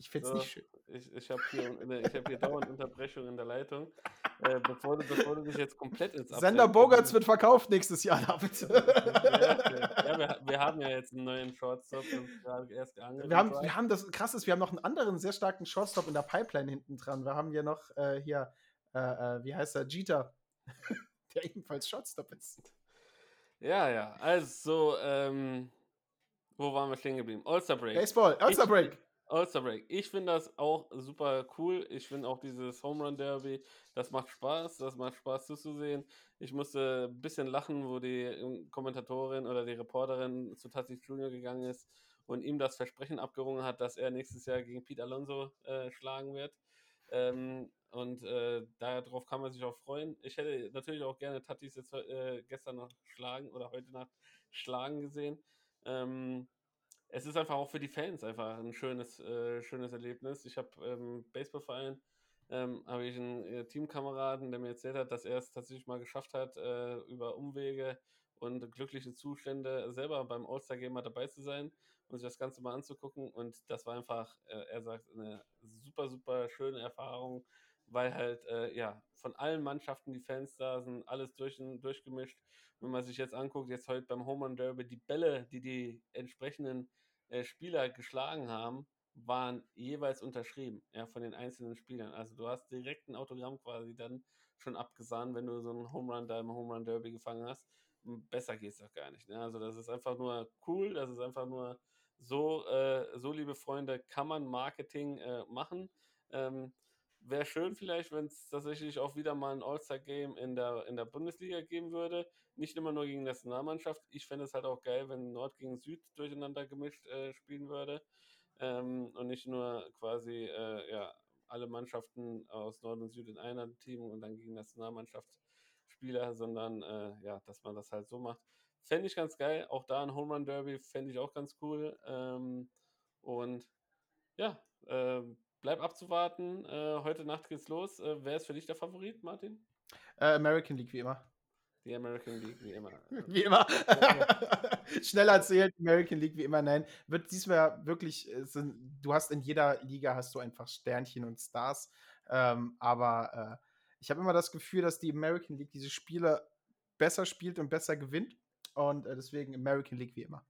Ich finde es So, nicht schön. Ich, ich habe hier, eine- ich hab hier dauernd Unterbrechung in der Leitung. Äh, bevor, du, bevor du dich jetzt komplett ins Sender Abseits Bogarts wird verkauft nächstes Jahr, David. Ja, ja. wir, wir haben ja jetzt einen neuen Shortstop, erst. Wir haben, wir haben das krass ist, wir haben noch einen anderen sehr starken Shortstop in der Pipeline hinten dran. Wir haben ja noch äh, hier, äh, äh, wie heißt er, Jeter, der ebenfalls Shortstop ist. Ja, ja, also, ähm, wo waren wir stehen geblieben? All-Star Break. Baseball, All-Star Break. All-Star Break. Ich finde das auch super cool. Ich finde auch dieses Home Run Derby, das macht Spaß. Das macht Spaß zuzusehen. Ich musste ein bisschen lachen, wo die ähm, Kommentatorin oder die Reporterin zu Tatis Jr. gegangen ist und ihm das Versprechen abgerungen hat, dass er nächstes Jahr gegen Pete Alonso äh, schlagen wird. Ähm, und äh, darauf kann man sich auch freuen. Ich hätte natürlich auch gerne Tatis jetzt äh, gestern noch schlagen oder heute Nacht schlagen gesehen. Ähm, es ist einfach auch für die Fans einfach ein schönes, äh, schönes Erlebnis. Ich habe ähm, Baseballverein, ähm, habe ich einen äh, Teamkameraden, der mir erzählt hat, dass er es tatsächlich mal geschafft hat, äh, über Umwege und glückliche Zustände selber beim All-Star-Game mal dabei zu sein und sich das Ganze mal anzugucken. Und das war einfach, äh, er sagt, eine super, super schöne Erfahrung, weil halt, äh, ja, von allen Mannschaften die Fans da sind, alles durch, durchgemischt. Wenn man sich jetzt anguckt, jetzt heute beim Home Run Derby, die Bälle, die die entsprechenden äh, Spieler geschlagen haben, waren jeweils unterschrieben, ja, von den einzelnen Spielern. Also du hast direkt ein Autogramm quasi dann schon abgesahnt, wenn du so einen Home Run da im Home Run Derby gefangen hast. Besser geht es doch gar nicht. Ne? Also das ist einfach nur cool, das ist einfach nur so, äh, so liebe Freunde, kann man Marketing äh, machen. Ähm, Wäre schön vielleicht, wenn es tatsächlich auch wieder mal ein All-Star-Game in der, in der Bundesliga geben würde. Nicht immer nur gegen Nationalmannschaft. Ich fände es halt auch geil, wenn Nord gegen Süd durcheinander gemischt äh, spielen würde. Ähm, und nicht nur quasi äh, ja, alle Mannschaften aus Nord und Süd in einer Team und dann gegen Nationalmannschaftsspieler, sondern äh, ja, dass man das halt so macht. Fände ich ganz geil. Auch da ein Home Run Derby fände ich auch ganz cool. Ähm, und ja, ähm, bleib abzuwarten. Äh, heute Nacht geht's los. Äh, wer ist für dich der Favorit, Martin? Äh, American League, wie immer. Die American League, wie immer. wie immer. Schneller erzählt, American League, wie immer. Nein, wird diesmal wirklich, äh, sind, du hast in jeder Liga hast du einfach Sternchen und Stars. Ähm, aber äh, ich habe immer das Gefühl, dass die American League diese Spiele besser spielt und besser gewinnt. Und deswegen American League wie immer.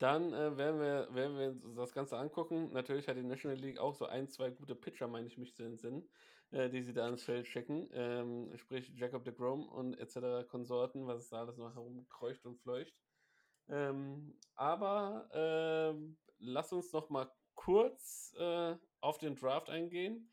Dann äh, werden, wir, werden wir uns das Ganze angucken. Natürlich hat die National League auch so ein, zwei gute Pitcher, meine ich mich zu entsinnen, äh, die sie da ins Feld schicken. Ähm, sprich Jacob de Grom und etc. Konsorten, was da alles noch herumkreucht und fleucht. Ähm, aber äh, lass uns noch mal kurz äh, auf den Draft eingehen,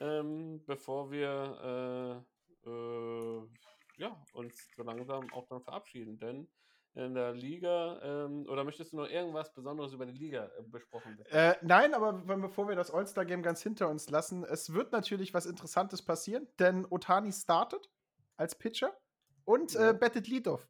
ähm, bevor wir äh, äh, ja, uns so langsam auch dann verabschieden. Denn in der Liga. Ähm, oder möchtest du noch irgendwas Besonderes über die Liga äh, besprochen werden? Äh, nein, aber bevor wir das All-Star-Game ganz hinter uns lassen, es wird natürlich was Interessantes passieren, denn Otani startet als Pitcher und ja. äh, bettet Leadoff.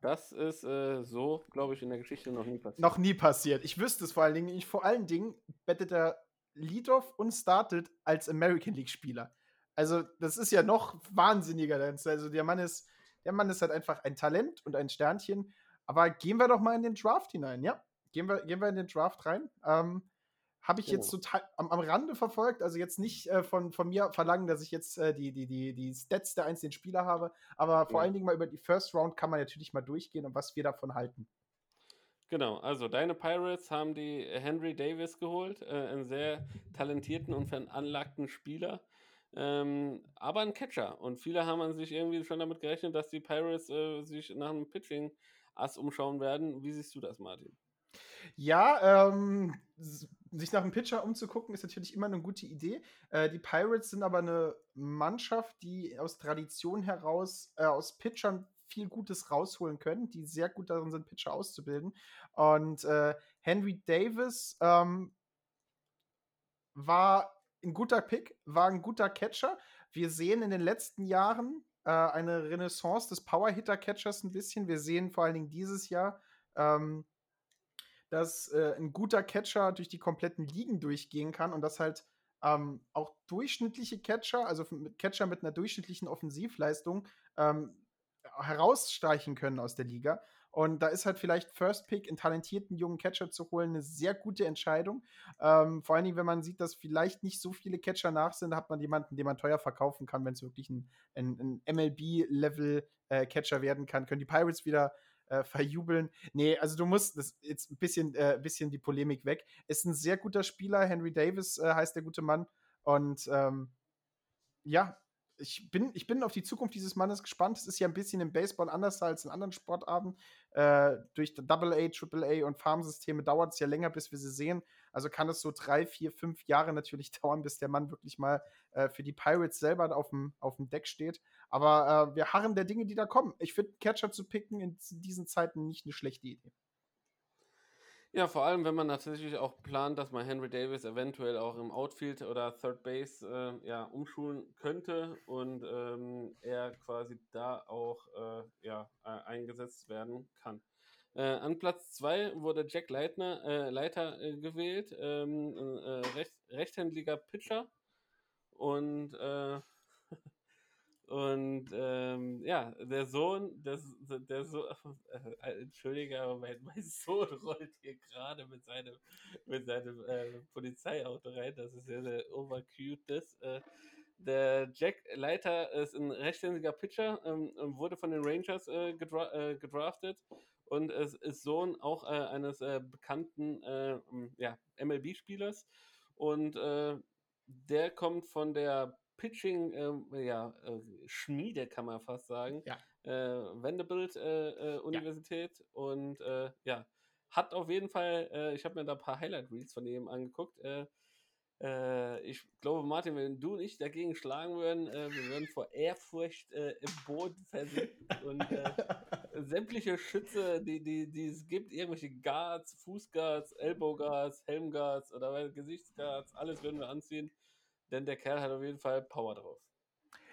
Das ist äh, so, glaube ich, in der Geschichte noch nie passiert. Noch nie passiert. Ich wüsste es vor allen Dingen. Ich, vor allen Dingen bettet er Leadoff und startet als American League-Spieler. Also, das ist ja noch wahnsinniger. Also, der Mann ist der Mann ist halt einfach ein Talent und ein Sternchen. Aber gehen wir doch mal in den Draft hinein, ja? Gehen wir, gehen wir in den Draft rein. Ähm, habe ich jetzt oh. total am, am, Rande verfolgt, also jetzt nicht äh, von, von mir verlangen, dass ich jetzt äh, die, die, die, die Stats der einzelnen Spieler habe, aber vor ja. allen Dingen mal über die First Round kann man natürlich mal durchgehen und was wir davon halten. Genau, also deine Pirates haben die Henry Davis geholt, äh, einen sehr talentierten und veranlagten Spieler. Ähm, aber ein Catcher. Und viele haben sich irgendwie schon damit gerechnet, dass die Pirates äh, sich nach einem Pitching-Ass umschauen werden. Wie siehst du das, Martin? Ja, ähm, sich nach einem Pitcher umzugucken, ist natürlich immer eine gute Idee. Äh, die Pirates sind aber eine Mannschaft, die aus Tradition heraus äh, aus Pitchern viel Gutes rausholen können, die sehr gut darin sind, Pitcher auszubilden. Und äh, Henry Davis ähm, war ein guter Pick, war ein guter Catcher. Wir sehen in den letzten Jahren äh, eine Renaissance des Power-Hitter-Catchers ein bisschen. Wir sehen vor allen Dingen dieses Jahr, ähm, dass äh, ein guter Catcher durch die kompletten Ligen durchgehen kann und dass halt ähm, auch durchschnittliche Catcher, also Catcher mit einer durchschnittlichen Offensivleistung, ähm, herausstreichen können aus der Liga. Und da ist halt vielleicht First Pick einen talentierten jungen Catcher zu holen eine sehr gute Entscheidung. Ähm, vor allen Dingen, wenn man sieht, dass vielleicht nicht so viele Catcher nach sind, hat man jemanden, den man teuer verkaufen kann, wenn es wirklich ein, ein, ein MLB-Level-Catcher äh, werden kann. Können die Pirates wieder äh, verjubeln. Nee, also du musst, das jetzt ein bisschen, äh, bisschen die Polemik weg. Ist ein sehr guter Spieler, Henry Davis äh, heißt der gute Mann. Und ähm, ja, ich bin, ich bin auf die Zukunft dieses Mannes gespannt. Es ist ja ein bisschen im Baseball anders als in anderen Sportarten. Äh, durch Double A, Triple A und Farmsysteme dauert es ja länger, bis wir sie sehen. Also kann es so drei, vier, fünf Jahre natürlich dauern, bis der Mann wirklich mal äh, für die Pirates selber auf dem, auf dem Deck steht. Aber äh, wir harren der Dinge, die da kommen. Ich finde, Catcher zu picken in diesen Zeiten nicht eine schlechte Idee. Ja, vor allem, wenn man natürlich auch plant, dass man Henry Davis eventuell auch im Outfield oder Third Base äh, ja, umschulen könnte und ähm, er quasi da auch äh, ja, äh, eingesetzt werden kann. Äh, an Platz 2 wurde Jack Leitner, äh, Leiter äh, gewählt, ähm, recht, rechthändiger Pitcher und Und ähm, ja, der Sohn, der, der Sohn, äh, entschuldige, aber mein, mein, Sohn rollt hier gerade mit seinem, mit seinem äh, Polizeiauto rein. Das ist sehr, sehr overcute. Das, äh, der Jack Leiter ist ein rechtshändiger Pitcher, ähm, wurde von den Rangers äh, gedra äh, gedraftet und es ist Sohn auch äh, eines äh, bekannten ja, MLB-Spielers. Und der kommt von der Pitching, äh, ja, äh, Schmiede kann man fast sagen. Ja. Äh, Vanderbilt äh, äh, Universität ja. und äh, ja, hat auf jeden Fall, ich habe mir da ein paar Highlight Reels von ihm angeguckt. ich glaube, Martin, wenn du und ich dagegen schlagen würden, wir würden vor Ehrfurcht im Boden versinken und sämtliche Schütze, die, die, die es gibt, irgendwelche Guards, Fußguards, Elbow Guards, Helm Guards oder Gesichtsguards, alles würden wir anziehen denn der Kerl hat auf jeden Fall Power drauf.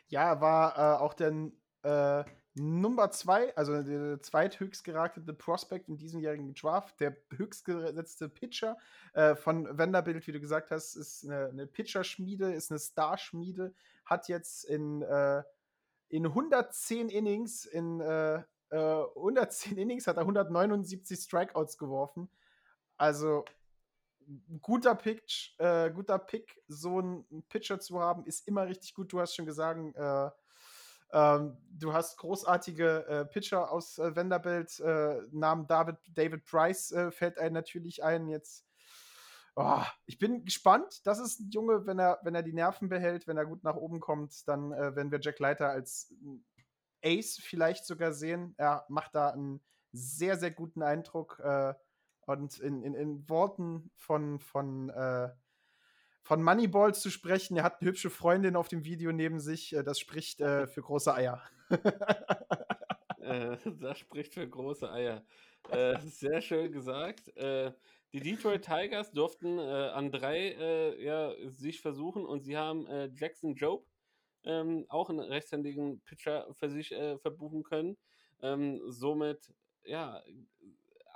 Ja, war äh, auch der äh, Nummer 2, also der zweithöchst geraktete Prospect in diesemjährigen Draft, der höchstgesetzte Pitcher äh, von Vanderbilt, wie du gesagt hast, ist eine, eine Pitcher-Schmiede, ist eine Starschmiede, hat jetzt in, äh, in 110 Innings, in 110 äh, Innings hat er 179 Strikeouts geworfen. Also guter Pitch, äh, guter Pick, so einen Pitcher zu haben, ist immer richtig gut. Du hast schon gesagt, äh, ähm, du hast großartige äh, Pitcher aus äh, Vanderbilt. Äh, Namen David, David Price äh, fällt einem natürlich ein. Jetzt, oh, ich bin gespannt. Das ist ein Junge, wenn er, wenn er die Nerven behält, wenn er gut nach oben kommt, dann äh, werden wir Jack Leiter als Ace vielleicht sogar sehen. Er macht da einen sehr, sehr guten Eindruck. Äh, und in, in, in Worten von, von, äh, von Moneyball zu sprechen, er hat eine hübsche Freundin auf dem Video neben sich, äh, das spricht äh, für große Eier. Äh, das spricht für große Eier. Äh, sehr schön gesagt. Äh, die Detroit Tigers durften an drei ja, sich versuchen und sie haben Jackson Job, ähm, auch einen rechtshändigen Pitcher für sich verbuchen können. Ähm, somit ja,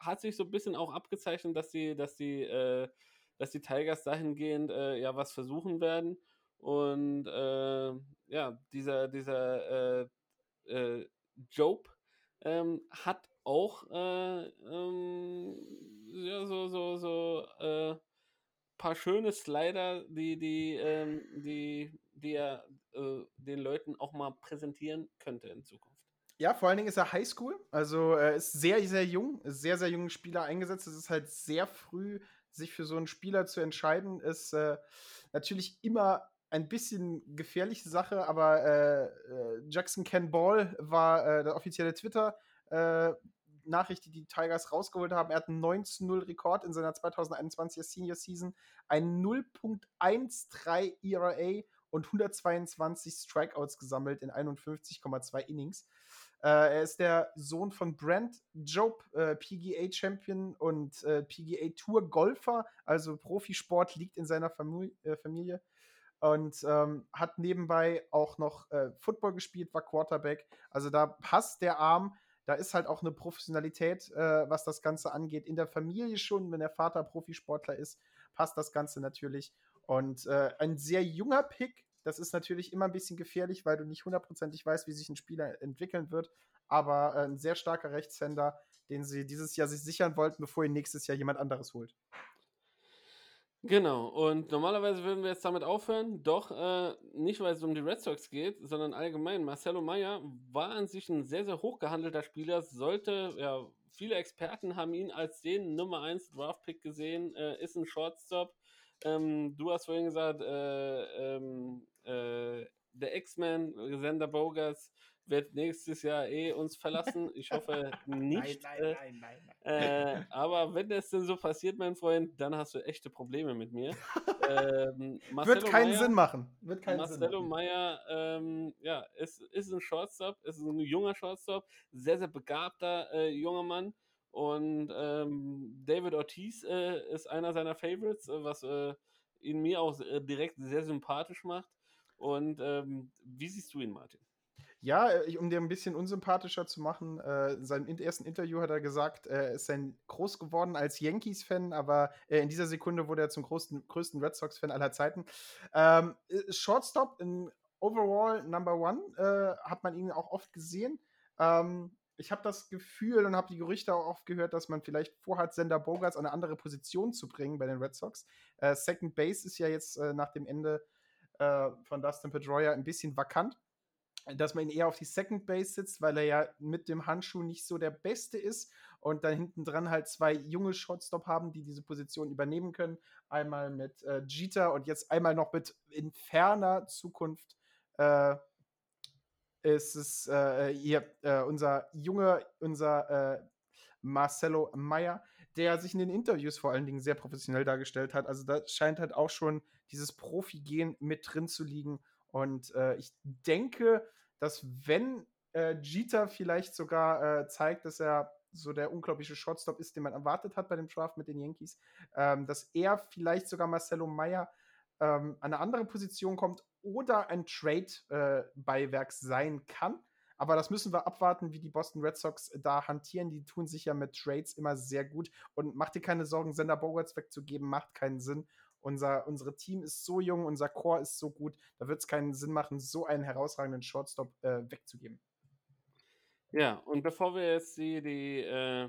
hat sich so ein bisschen auch abgezeichnet, dass die, dass die, äh, dass die Tigers dahingehend äh, ja was versuchen werden. Und äh, ja, dieser, dieser äh, äh, Job ähm, hat auch äh, ähm, ja, so, so, so paar schöne Slider, die, die, ähm, die, die er den Leuten auch mal präsentieren könnte in Zukunft. Ja, vor allen Dingen ist er Highschool, also er ist sehr, sehr jung, sehr, sehr jungen Spieler eingesetzt. Es ist halt sehr früh, sich für so einen Spieler zu entscheiden, ist äh, natürlich immer ein bisschen gefährliche Sache, aber äh, äh Jackson Ken Ball war äh, der offizielle Twitter. Äh, Nachricht, die die Tigers rausgeholt haben. Er hat einen 19-0-Rekord in seiner 2021er Senior Season, ein 0.13 ERA und 122 Strikeouts gesammelt in 51,2 Innings. Äh, er ist der Sohn von Brent Job, äh, PGA Champion und äh, PGA Tour Golfer, also Profisport liegt in seiner Famili äh, Familie und ähm, hat nebenbei auch noch äh, Football gespielt, war Quarterback. Also da passt der Arm. Da ist halt auch eine Professionalität, äh, was das Ganze angeht. In der Familie schon, wenn der Vater Profisportler ist, passt das Ganze natürlich. Und ein sehr junger Pick, das ist natürlich immer ein bisschen gefährlich, weil du nicht hundertprozentig weißt, wie sich ein Spieler entwickeln wird. Aber äh, ein sehr starker Rechtshänder, den sie dieses Jahr sich sichern wollten, bevor ihn nächstes Jahr jemand anderes holt. Genau, und normalerweise würden wir jetzt damit aufhören, doch äh, nicht, weil es um die Red Sox geht, sondern allgemein. Marcelo Meyer war an sich ein sehr, sehr hochgehandelter Spieler, sollte, ja, viele Experten haben ihn als den Nummer 1 Draft-Pick gesehen, äh, ist ein Shortstop. Ähm, du hast vorhin gesagt, äh, ähm, äh, der X-Men, Sender Bogas, wird nächstes Jahr eh uns verlassen. Ich hoffe nicht. nein, nein, nein, nein, nein. Äh, aber wenn das denn so passiert, mein Freund, dann hast du echte Probleme mit mir. ähm, Wird keinen Meyer, Sinn machen. Wird keinen Marcelo Sinn Meyer, ähm, ja, ist, ist ein Shortstop, ist ein junger Shortstop, sehr, sehr begabter äh, junger Mann. Und ähm, David Ortiz äh, ist einer seiner Favorites, äh, was äh, ihn mir auch äh, direkt sehr sympathisch macht. Und ähm, wie siehst du ihn, Martin? Ja, äh, um dir ein bisschen unsympathischer zu machen, äh, in seinem ersten Interview hat er gesagt, er ist ein groß geworden als Yankees-Fan, aber äh, in dieser Sekunde wurde er zum größten, größten Red Sox-Fan aller Zeiten. Ähm, äh, Shortstop in Overall Number One äh, hat man ihn auch oft gesehen. Ähm, ich habe das Gefühl und habe die Gerüchte auch oft gehört, dass man vielleicht vorhat, Sender Bogarts an eine andere Position zu bringen bei den Red Sox. Äh, Second Base ist ja jetzt nach dem Ende von Dustin Pedroia ein bisschen vakant dass man ihn eher auf die Second Base sitzt, weil er ja mit dem Handschuh nicht so der Beste ist und dann hinten dran halt zwei junge Shotstop haben, die diese Position übernehmen können. Einmal mit äh, Jeter und jetzt einmal noch mit in ferner Zukunft äh, ist es äh, hier äh, unser junge, unser äh, Marcelo Meyer, der sich in den Interviews vor allen Dingen sehr professionell dargestellt hat. Also da scheint halt auch schon dieses Profi-Gen mit drin zu liegen und äh, ich denke, dass wenn äh, Jeter vielleicht sogar äh, zeigt, dass er so der unglaubliche Shortstop ist, den man erwartet hat bei dem Draft mit den Yankees, ähm, dass er vielleicht sogar Marcelo Meyer ähm, an eine andere Position kommt oder ein Trade-Beiwerk äh, sein kann. Aber das müssen wir abwarten, wie die Boston Red Sox da hantieren. Die tun sich ja mit Trades immer sehr gut. Und mach dir keine Sorgen, Sender Bogarts wegzugeben, macht keinen Sinn. Unser, unsere Team ist so jung, unser Core ist so gut, da wird es keinen Sinn machen, so einen herausragenden Shortstop äh, wegzugeben. Ja, und bevor wir jetzt die, die, äh,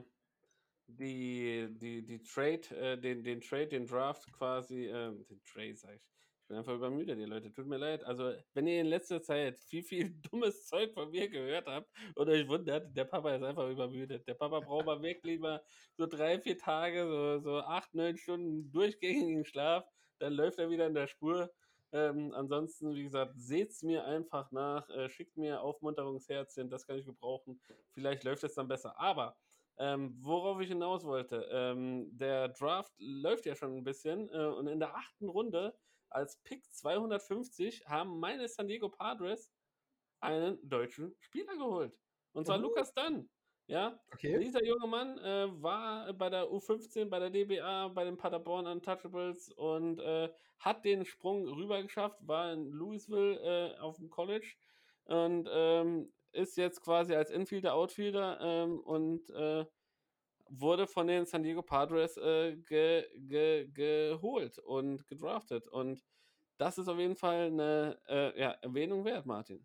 die, die, die Trade, äh, den, den Trade, den Draft quasi, äh, den Trade, sag ich, ich bin einfach übermüdet, ihr Leute. Tut mir leid. Also, wenn ihr in letzter Zeit viel, viel dummes Zeug von mir gehört habt und euch wundert, der Papa ist einfach übermüdet. Der Papa braucht mal wirklich mal so drei, vier Tage, so, so acht, neun Stunden durchgängigen Schlaf. Dann läuft er wieder in der Spur. Ähm, ansonsten, wie gesagt, seht's mir einfach nach, äh, schickt mir Aufmunterungsherzchen, das kann ich gebrauchen. Vielleicht läuft es dann besser. Aber ähm, worauf ich hinaus wollte, ähm, der Draft läuft ja schon ein bisschen äh, und in der achten Runde als Pick 250 haben meine San Diego Padres einen deutschen Spieler geholt. Und zwar oh. Lukas Dunn. Ja, okay. dieser junge Mann äh, war bei der U15, bei der DBA, bei den Paderborn Untouchables und äh, hat den Sprung rüber geschafft, war in Louisville äh, auf dem College und ähm, ist jetzt quasi als Infielder, Outfielder ähm, und äh, wurde von den San Diego Padres äh, ge, ge, geholt und gedraftet. Und das ist auf jeden Fall eine äh, ja, Erwähnung wert, Martin.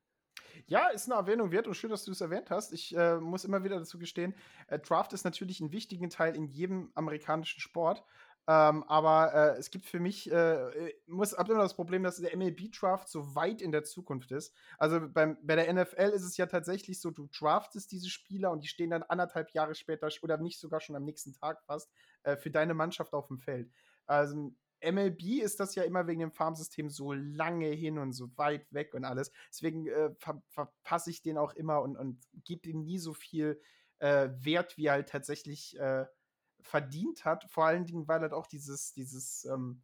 Ja, ist eine Erwähnung wert und schön, dass du es erwähnt hast. Ich äh, muss immer wieder dazu gestehen, äh, Draft ist natürlich ein wichtiger Teil in jedem amerikanischen Sport. Ähm, aber äh, es gibt für mich, äh, äh muss ab immer das Problem, dass der MLB-Draft so weit in der Zukunft ist. Also beim, bei der NFL ist es ja tatsächlich so, du draftest diese Spieler und die stehen dann anderthalb Jahre später oder nicht sogar schon am nächsten Tag fast äh, für deine Mannschaft auf dem Feld. Also MLB ist das ja immer wegen dem Farmsystem so lange hin und so weit weg und alles. Deswegen äh, ver verpasse ich den auch immer und, und gebe ihm nie so viel äh, Wert, wie halt tatsächlich äh, verdient hat. Vor allen Dingen, weil halt auch dieses, dieses, ähm,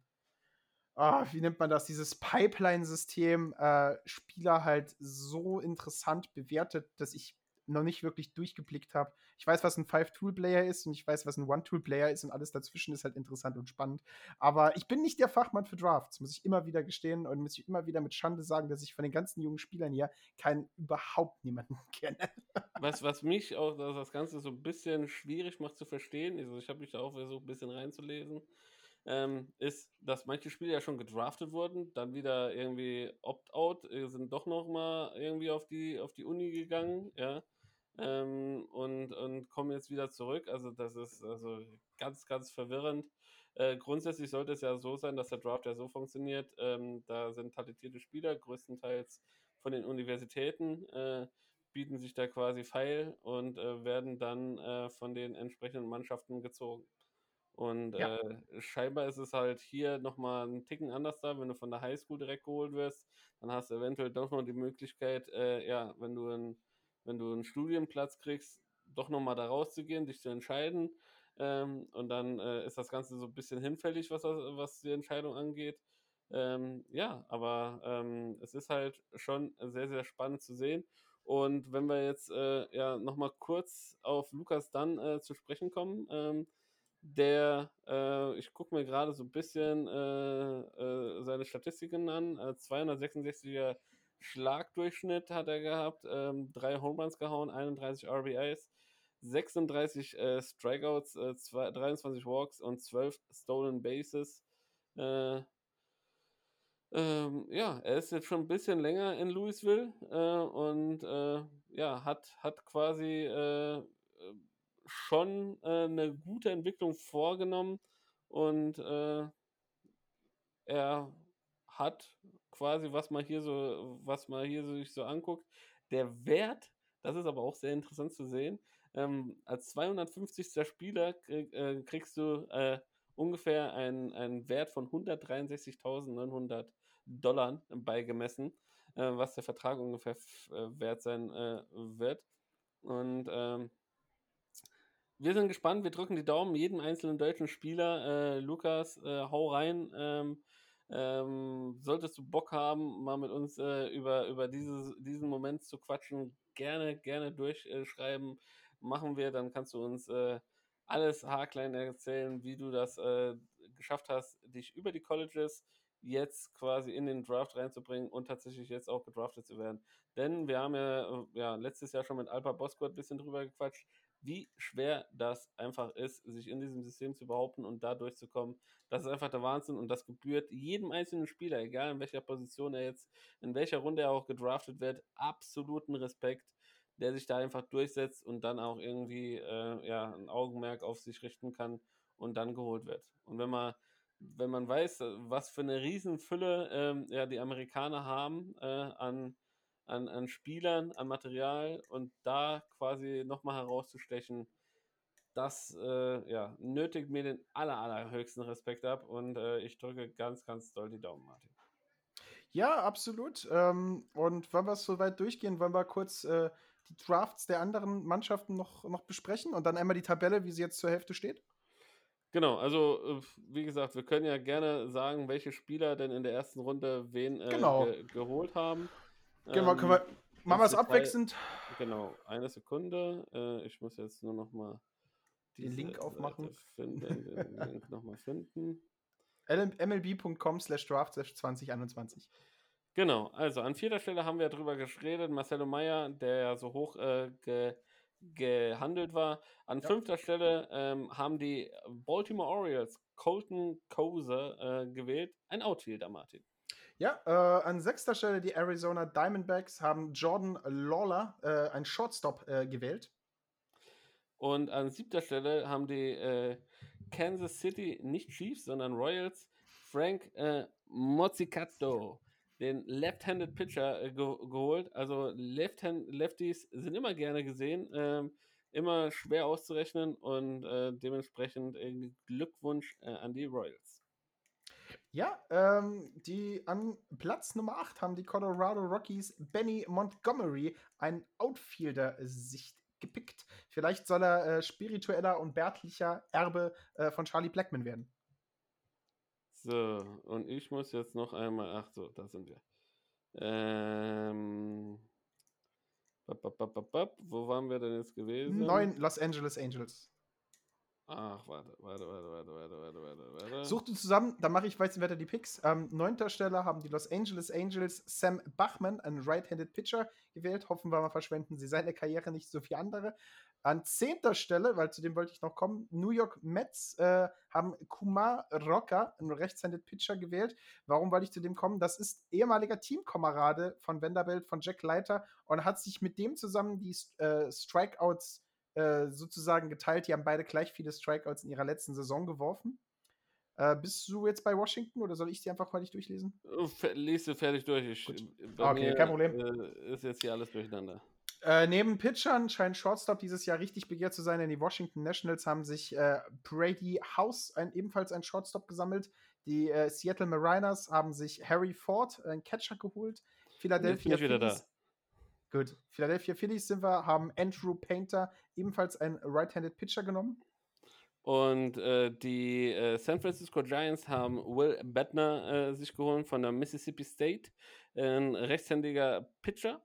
oh, wie nennt man das, dieses Pipeline-System äh, Spieler halt so interessant bewertet, dass ich noch nicht wirklich durchgeblickt habe. Ich weiß, was ein Five-Tool-Player ist und ich weiß, was ein One-Tool-Player ist und alles dazwischen ist halt interessant und spannend. Aber ich bin nicht der Fachmann für Drafts, muss ich immer wieder gestehen und muss ich immer wieder mit Schande sagen, dass ich von den ganzen jungen Spielern hier keinen überhaupt niemanden kenne. Was, was mich auch das Ganze so ein bisschen schwierig macht zu verstehen, also ich habe mich da auch versucht, ein bisschen reinzulesen. Ähm, ist, dass manche Spieler ja schon gedraftet wurden, dann wieder irgendwie Opt-out, äh, sind doch noch mal irgendwie auf die, auf die Uni gegangen, ja ähm, und, und kommen jetzt wieder zurück. Also das ist also ganz, ganz verwirrend. Äh, grundsätzlich sollte es ja so sein, dass der Draft ja so funktioniert. Ähm, da sind talentierte Spieler, größtenteils von den Universitäten, äh, bieten sich da quasi feil und äh, werden dann äh, von den entsprechenden Mannschaften gezogen. Und ja. äh, scheinbar ist es halt hier nochmal ein Ticken anders da. Wenn du von der Highschool direkt geholt wirst, dann hast du eventuell doch noch die Möglichkeit, äh, ja, wenn du ein wenn du einen Studienplatz kriegst, doch nochmal da rauszugehen, dich zu entscheiden. Ähm, und dann äh, ist das Ganze so ein bisschen hinfällig, was, was die Entscheidung angeht. Ähm, ja, aber ähm, es ist halt schon sehr, sehr spannend zu sehen. Und wenn wir jetzt äh, ja nochmal kurz auf Lukas Dunn äh, zu sprechen kommen, ähm, der, äh, ich gucke mir gerade so ein bisschen äh, äh, seine Statistiken an, 266er Schlagdurchschnitt hat er gehabt, ähm, drei Home Runs gehauen, 31 RBIs, 36 äh, Strikeouts, äh, zwei, 23 Walks und 12 Stolen Bases. Äh, ähm, ja, er ist jetzt schon ein bisschen länger in Louisville äh, und äh, ja, hat, hat quasi äh, schon eine gute Entwicklung vorgenommen und er hat quasi, was man hier so, was man hier sich so anguckt, der Wert, das ist aber auch sehr interessant zu sehen, ähm, als 250. Spieler äh, kriegst du äh, ungefähr einen, einen Wert von 163.900 Dollar beigemessen, äh, was der Vertrag ungefähr äh, wert sein äh, wird. Und ähm, wir sind gespannt, wir drücken die Daumen jedem einzelnen deutschen Spieler. Äh, Lukas, hau rein. Ähm, ähm, solltest du Bock haben, mal mit uns äh, über, über dieses, diesen Moment zu quatschen, gerne, gerne durchschreiben. Machen wir, dann kannst du uns äh, alles haarklein erzählen, wie du das äh, geschafft hast, dich über die Colleges jetzt quasi in den Draft reinzubringen und tatsächlich jetzt auch gedraftet zu werden. Denn wir haben ja, ja letztes Jahr schon mit Alpa Bosco ein bisschen drüber gequatscht wie schwer das einfach ist, sich in diesem System zu behaupten und da durchzukommen. Das ist einfach der Wahnsinn und das gebührt jedem einzelnen Spieler, egal in welcher Position er jetzt, in welcher Runde er auch gedraftet wird, absoluten Respekt, der sich da einfach durchsetzt und dann auch irgendwie äh, ja, ein Augenmerk auf sich richten kann und dann geholt wird. Und wenn man wenn man weiß, was für eine Riesenfülle ähm, ja, die Amerikaner haben äh, an an, an Spielern, an Material und da quasi nochmal herauszustechen, das äh, ja, nötigt mir den aller, allerhöchsten Respekt ab und äh, ich drücke ganz, ganz doll die Daumen, Martin. Ja, absolut. Ähm, und wollen wir es soweit durchgehen, wollen wir kurz äh, die Drafts der anderen Mannschaften noch, noch besprechen und dann einmal die Tabelle, wie sie jetzt zur Hälfte steht? Genau, also äh, wie gesagt, wir können ja gerne sagen, welche Spieler denn in der ersten Runde wen äh, genau. ge geholt haben. Genau, können wir, machen wir es abwechselnd? Genau, eine Sekunde. Äh, ich muss jetzt nur noch mal den Link aufmachen. Finden, den Link nochmal finden. mlb.com slash draft slash 2021. Genau, also an vierter Stelle haben wir darüber geredet, Marcelo Meyer, der ja so hoch äh, ge, gehandelt war. An ja. fünfter Stelle ähm, haben die Baltimore Orioles Colton Kose äh, gewählt, ein Outfielder, Martin. Ja, äh, an sechster Stelle die Arizona Diamondbacks haben Jordan Lawler, äh, ein Shortstop, äh, gewählt. Und an siebter Stelle haben die äh, Kansas City, nicht Chiefs, sondern Royals, Frank äh, Mozzicato, den Left-Handed Pitcher äh, ge geholt. Also Left Lefties sind immer gerne gesehen, ähm, immer schwer auszurechnen und dementsprechend Glückwunsch an die Royals. Ja, ähm, die an Platz Nummer 8 haben die Colorado Rockies Benny Montgomery, ein Outfielder-Sicht gepickt. Vielleicht soll er äh, spiritueller und bärtlicher Erbe äh, von Charlie Blackman werden. So, und ich muss jetzt noch einmal, ach so, da sind wir. Ähm, bap, bap, bap, wo waren wir denn jetzt gewesen? Neun Los Angeles Angels. Ach, warte, warte, warte, warte, warte, warte, warte, warte. Such du zusammen, dann mache ich weiter die Picks. Ähm, neunter Stelle haben die Los Angeles Angels Sam Bachman, einen Right-Handed Pitcher, gewählt. Hoffen wir mal, verschwenden sie seine Karriere nicht so wie andere. An zehnter Stelle, weil zu dem wollte ich noch kommen, New York Mets äh, haben Kumar Rocker, einen Rechts-Handed Pitcher, gewählt. Warum wollte ich zu dem kommen? Das ist ehemaliger Teamkamerade von Vanderbilt, von Jack Leiter und hat sich mit dem zusammen die äh, Strikeouts äh, sozusagen geteilt. Die haben beide gleich viele Strikeouts in ihrer letzten Saison geworfen. Äh, bist du jetzt bei Washington oder soll ich sie einfach mal nicht durchlesen? Lies du fertig durch. Ich, okay, kein Problem. Äh, ist jetzt hier alles durcheinander. Äh, neben Pitchern scheint Shortstop dieses Jahr richtig begehrt zu sein, denn die Washington Nationals haben sich äh, Brady House, ein, ebenfalls ein Shortstop, gesammelt. Die äh, Seattle Mariners haben sich Harry Ford, einen Catcher, geholt. Philadelphia Phillies, Gut. Philadelphia Phillies sind wir, haben Andrew Painter, ebenfalls ein Right-Handed Pitcher genommen. Und äh, die äh, San Francisco Giants haben Will Bettner äh, sich geholt von der Mississippi State, ein rechtshändiger Pitcher.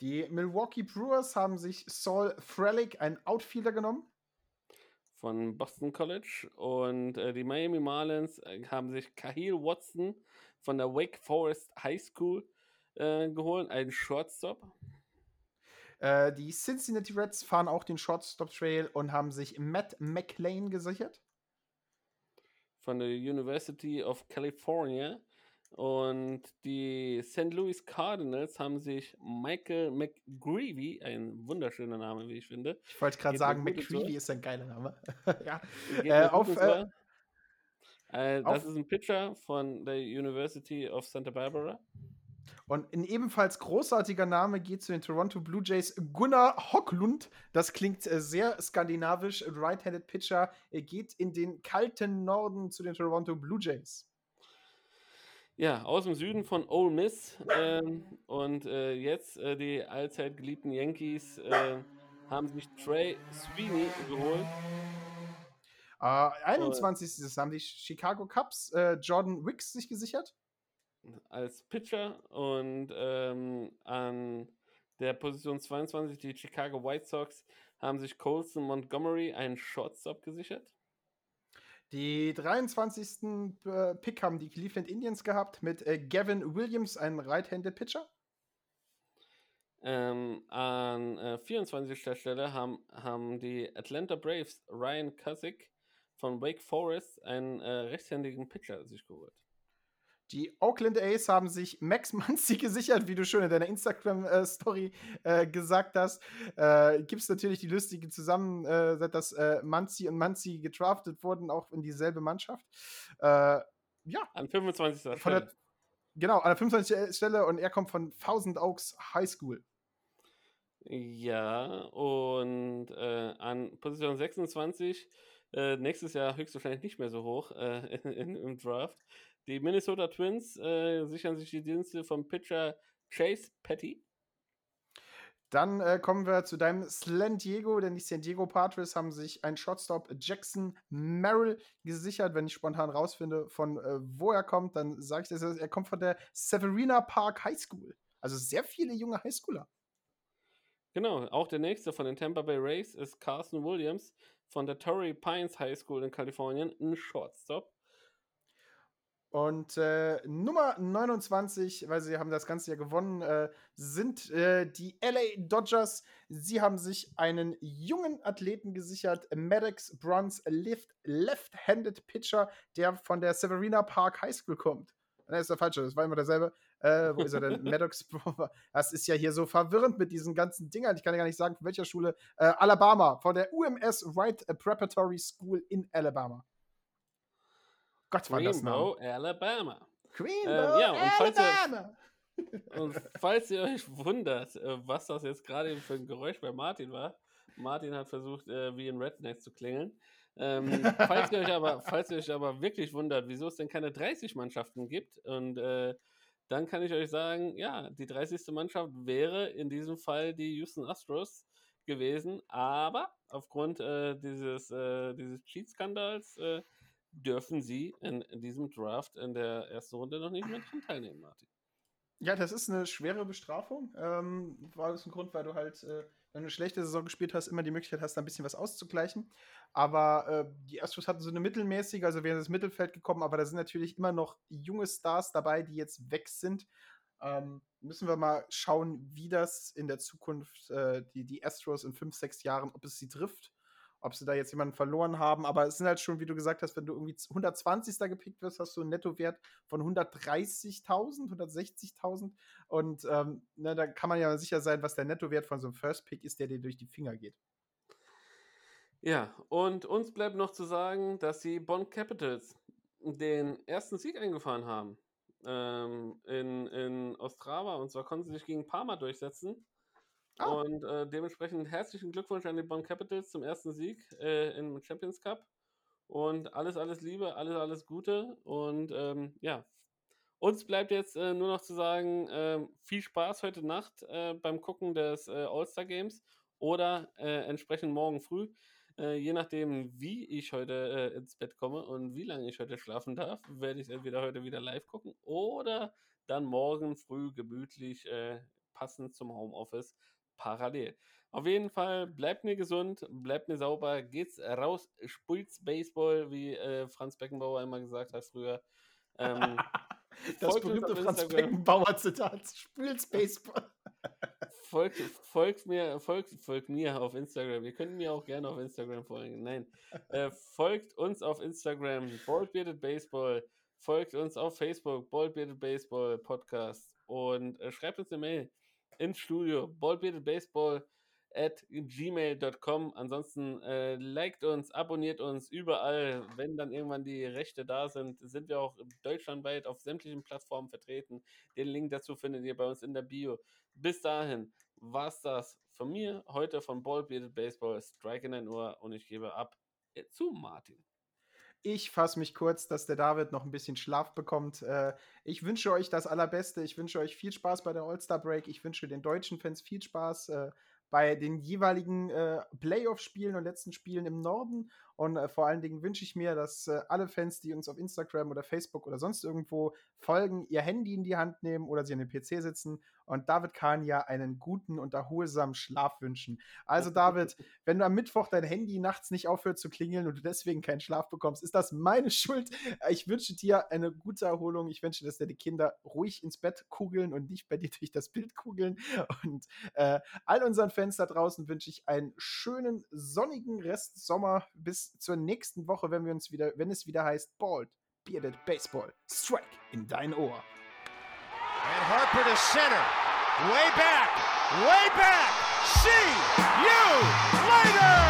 Die Milwaukee Brewers haben sich Saul Frelick, einen Outfielder, genommen. Von Boston College. Und äh, die Miami Marlins äh, haben sich Kahil Watson von der Wake Forest High School äh, geholt, einen Shortstop. Äh, die Cincinnati Reds fahren auch den Shortstop Trail und haben sich Matt McLean gesichert. Von der University of California. Und die St. Louis Cardinals haben sich Michael McGreevy, ein wunderschöner Name, wie ich finde. Ich wollte gerade sagen, McGreevy ist ein geiler Name. ja. Äh, auf, äh. Äh, das auf- ist ein Pitcher von der University of Santa Barbara. Und ein ebenfalls großartiger Name geht zu den Toronto Blue Jays Gunnar Hocklund. Das klingt äh, sehr skandinavisch. Right-handed Pitcher Er geht in den kalten Norden zu den Toronto Blue Jays. Ja, aus dem Süden von Ole Miss. Ähm, und äh, jetzt äh, die allzeit geliebten Yankees äh, haben sich Trey Sweeney geholt. Äh, 21. Das haben die Chicago Cubs äh, Jordan Wicks sich gesichert. Als Pitcher und ähm, an der Position 22 die Chicago White Sox haben sich Colson Montgomery einen Shortstop gesichert. Die 23. äh, Pick haben die Cleveland Indians gehabt mit äh, Gavin Williams, einem Right-handed Pitcher. Ähm, an äh, 24. Stelle haben, haben die Atlanta Braves Ryan Cusick von Wake Forest einen äh, rechtshändigen Pitcher sich geholt. Die Oakland A's haben sich Max Muncy gesichert, wie du schon in deiner Instagram-Story äh, gesagt hast. Äh, Gibt es natürlich die lustige Zusammen, äh, dass äh, Muncy und Muncy gedraftet wurden, auch in dieselbe Mannschaft. Äh, ja, An 25. von Stelle. der, genau, an der 25. Stelle und er kommt von Thousand Oaks High School. Ja, und äh, an Position 26, äh, nächstes Jahr höchstwahrscheinlich nicht mehr so hoch in, in, im Draft. Die Minnesota Twins äh, sichern sich die Dienste vom Pitcher Chase Petty. Dann äh, kommen wir zu deinem San Diego, denn die San Diego Padres haben sich einen Shortstop Jackson Merrill gesichert. Wenn ich spontan rausfinde, von äh, wo er kommt, dann sage ich das. Er kommt von der Severina Park High School. Also sehr viele junge Highschooler. Genau, auch der nächste von den Tampa Bay Rays ist Carson Williams von der Torrey Pines High School in Kalifornien, ein Shortstop. Und äh, Nummer 29, weil sie haben das ganze Jahr gewonnen, äh, sind äh, die LA Dodgers. Sie haben sich einen jungen Athleten gesichert, Maddox Bronze Lift, Left-Handed Pitcher, der von der Severina Park High School kommt. Nein, ist der falsche, das war immer derselbe. Äh, wo ist er denn? Maddox Bronze. Das ist ja hier so verwirrend mit diesen ganzen Dingern. Ich kann ja gar nicht sagen, von welcher Schule. Äh, Alabama, von der UMS Wright Preparatory School in Alabama. Gott, war das Name. Alabama. Greenbow, ja, und falls ihr- Alabama. Und falls ihr euch wundert, äh, was das jetzt gerade eben für ein Geräusch bei Martin war, Martin hat versucht, äh, wie ein Redneck zu klingeln. Ähm, falls, ihr euch aber, falls ihr euch aber wirklich wundert, wieso es denn keine 30 Mannschaften gibt, und äh, dann kann ich euch sagen, ja, die 30. Mannschaft wäre in diesem Fall die Houston Astros gewesen, aber aufgrund äh, dieses, äh, dieses Cheat-Skandals äh, dürfen sie in, in diesem Draft in der ersten Runde noch nicht mehr dran teilnehmen, Martin. Ja, das ist eine schwere Bestrafung. Ähm, war das ein Grund, weil du halt, äh, wenn du eine schlechte Saison gespielt hast, immer die Möglichkeit hast, da ein bisschen was auszugleichen. Aber äh, die Astros hatten so eine mittelmäßige, also wären ins Mittelfeld gekommen, aber da sind natürlich immer noch junge Stars dabei, die jetzt weg sind. Ähm, müssen wir mal schauen, wie das in der Zukunft äh, die, die Astros in fünf, sechs Jahren, ob es sie trifft, ob sie da jetzt jemanden verloren haben. Aber es sind halt schon, wie du gesagt hast, wenn du irgendwie 120. gepickt wirst, hast du einen Nettowert von 130.000, 160.000. Und ähm, ne, da kann man ja sicher sein, was der Nettowert von so einem First Pick ist, der dir durch die Finger geht. Ja, und uns bleibt noch zu sagen, dass die Bonn Capitals den ersten Sieg eingefahren haben ähm, in, in Ostrava. Und zwar konnten sie sich gegen Parma durchsetzen. Ah. Und äh, dementsprechend herzlichen Glückwunsch an die Bonn Capitals zum ersten Sieg äh, im Champions Cup. Und alles, alles Liebe, alles, alles Gute. Und ähm, ja, uns bleibt jetzt äh, nur noch zu sagen, ähm, viel Spaß heute Nacht äh, beim Gucken des äh, All-Star Games oder äh, entsprechend morgen früh. Je nachdem, wie ich heute ins Bett komme und wie lange ich heute schlafen darf, werde ich entweder heute wieder live gucken oder dann morgen früh gemütlich passend zum Homeoffice parallel. Auf jeden Fall, bleibt mir gesund, bleibt mir sauber, geht's raus, spult's Baseball, wie äh, Franz Beckenbauer immer gesagt hat früher. Ähm, das berühmte Franz Beckenbauer-Zitat, spult's Baseball. folgt, folgt, mir, folgt, folgt mir auf Instagram. Ihr könnt mir auch gerne auf Instagram folgen. Nein. Äh, folgt uns auf Instagram, Baldbearded Baseball. Folgt uns auf Facebook, Baldbearded Baseball Podcast. Und äh, schreibt uns eine Mail ins Studio, baldbeardedbaseball at gmail.com. Ansonsten äh, liked uns, abonniert uns überall. Wenn dann irgendwann die Rechte da sind, sind wir auch deutschlandweit auf sämtlichen Plattformen vertreten. Den Link dazu findet ihr bei uns in der Bio. Bis dahin war es das von mir heute von Ballbearded Baseball. Strike in ein Ohr und ich gebe ab zu Martin. Ich fasse mich kurz, dass der David noch ein bisschen Schlaf bekommt. Äh, ich wünsche euch das Allerbeste. Ich wünsche euch viel Spaß bei der All-Star Break. Ich wünsche den deutschen Fans viel Spaß äh, bei den jeweiligen äh, Playoff-Spielen und letzten Spielen im Norden. Und äh, vor allen Dingen wünsche ich mir, dass äh, alle Fans, die uns auf Instagram oder Facebook oder sonst irgendwo folgen, ihr Handy in die Hand nehmen oder sie an den PC sitzen und David Kahn ja einen guten und erholsamen Schlaf wünschen. Also David, wenn du am Mittwoch dein Handy nachts nicht aufhört zu klingeln und du deswegen keinen Schlaf bekommst, ist das meine Schuld. Ich wünsche dir eine gute Erholung. Ich wünsche, dass deine Kinder ruhig ins Bett kugeln und nicht bei dir durch das Bild kugeln. Und äh, all unseren Fans da draußen wünsche ich einen schönen sonnigen Rest Sommer zur nächsten Woche, wenn wir uns wieder, wenn es wieder heißt Bald Bearded Baseball Strike in dein Ohr. And Harper to center. Way back. Way back. See you later.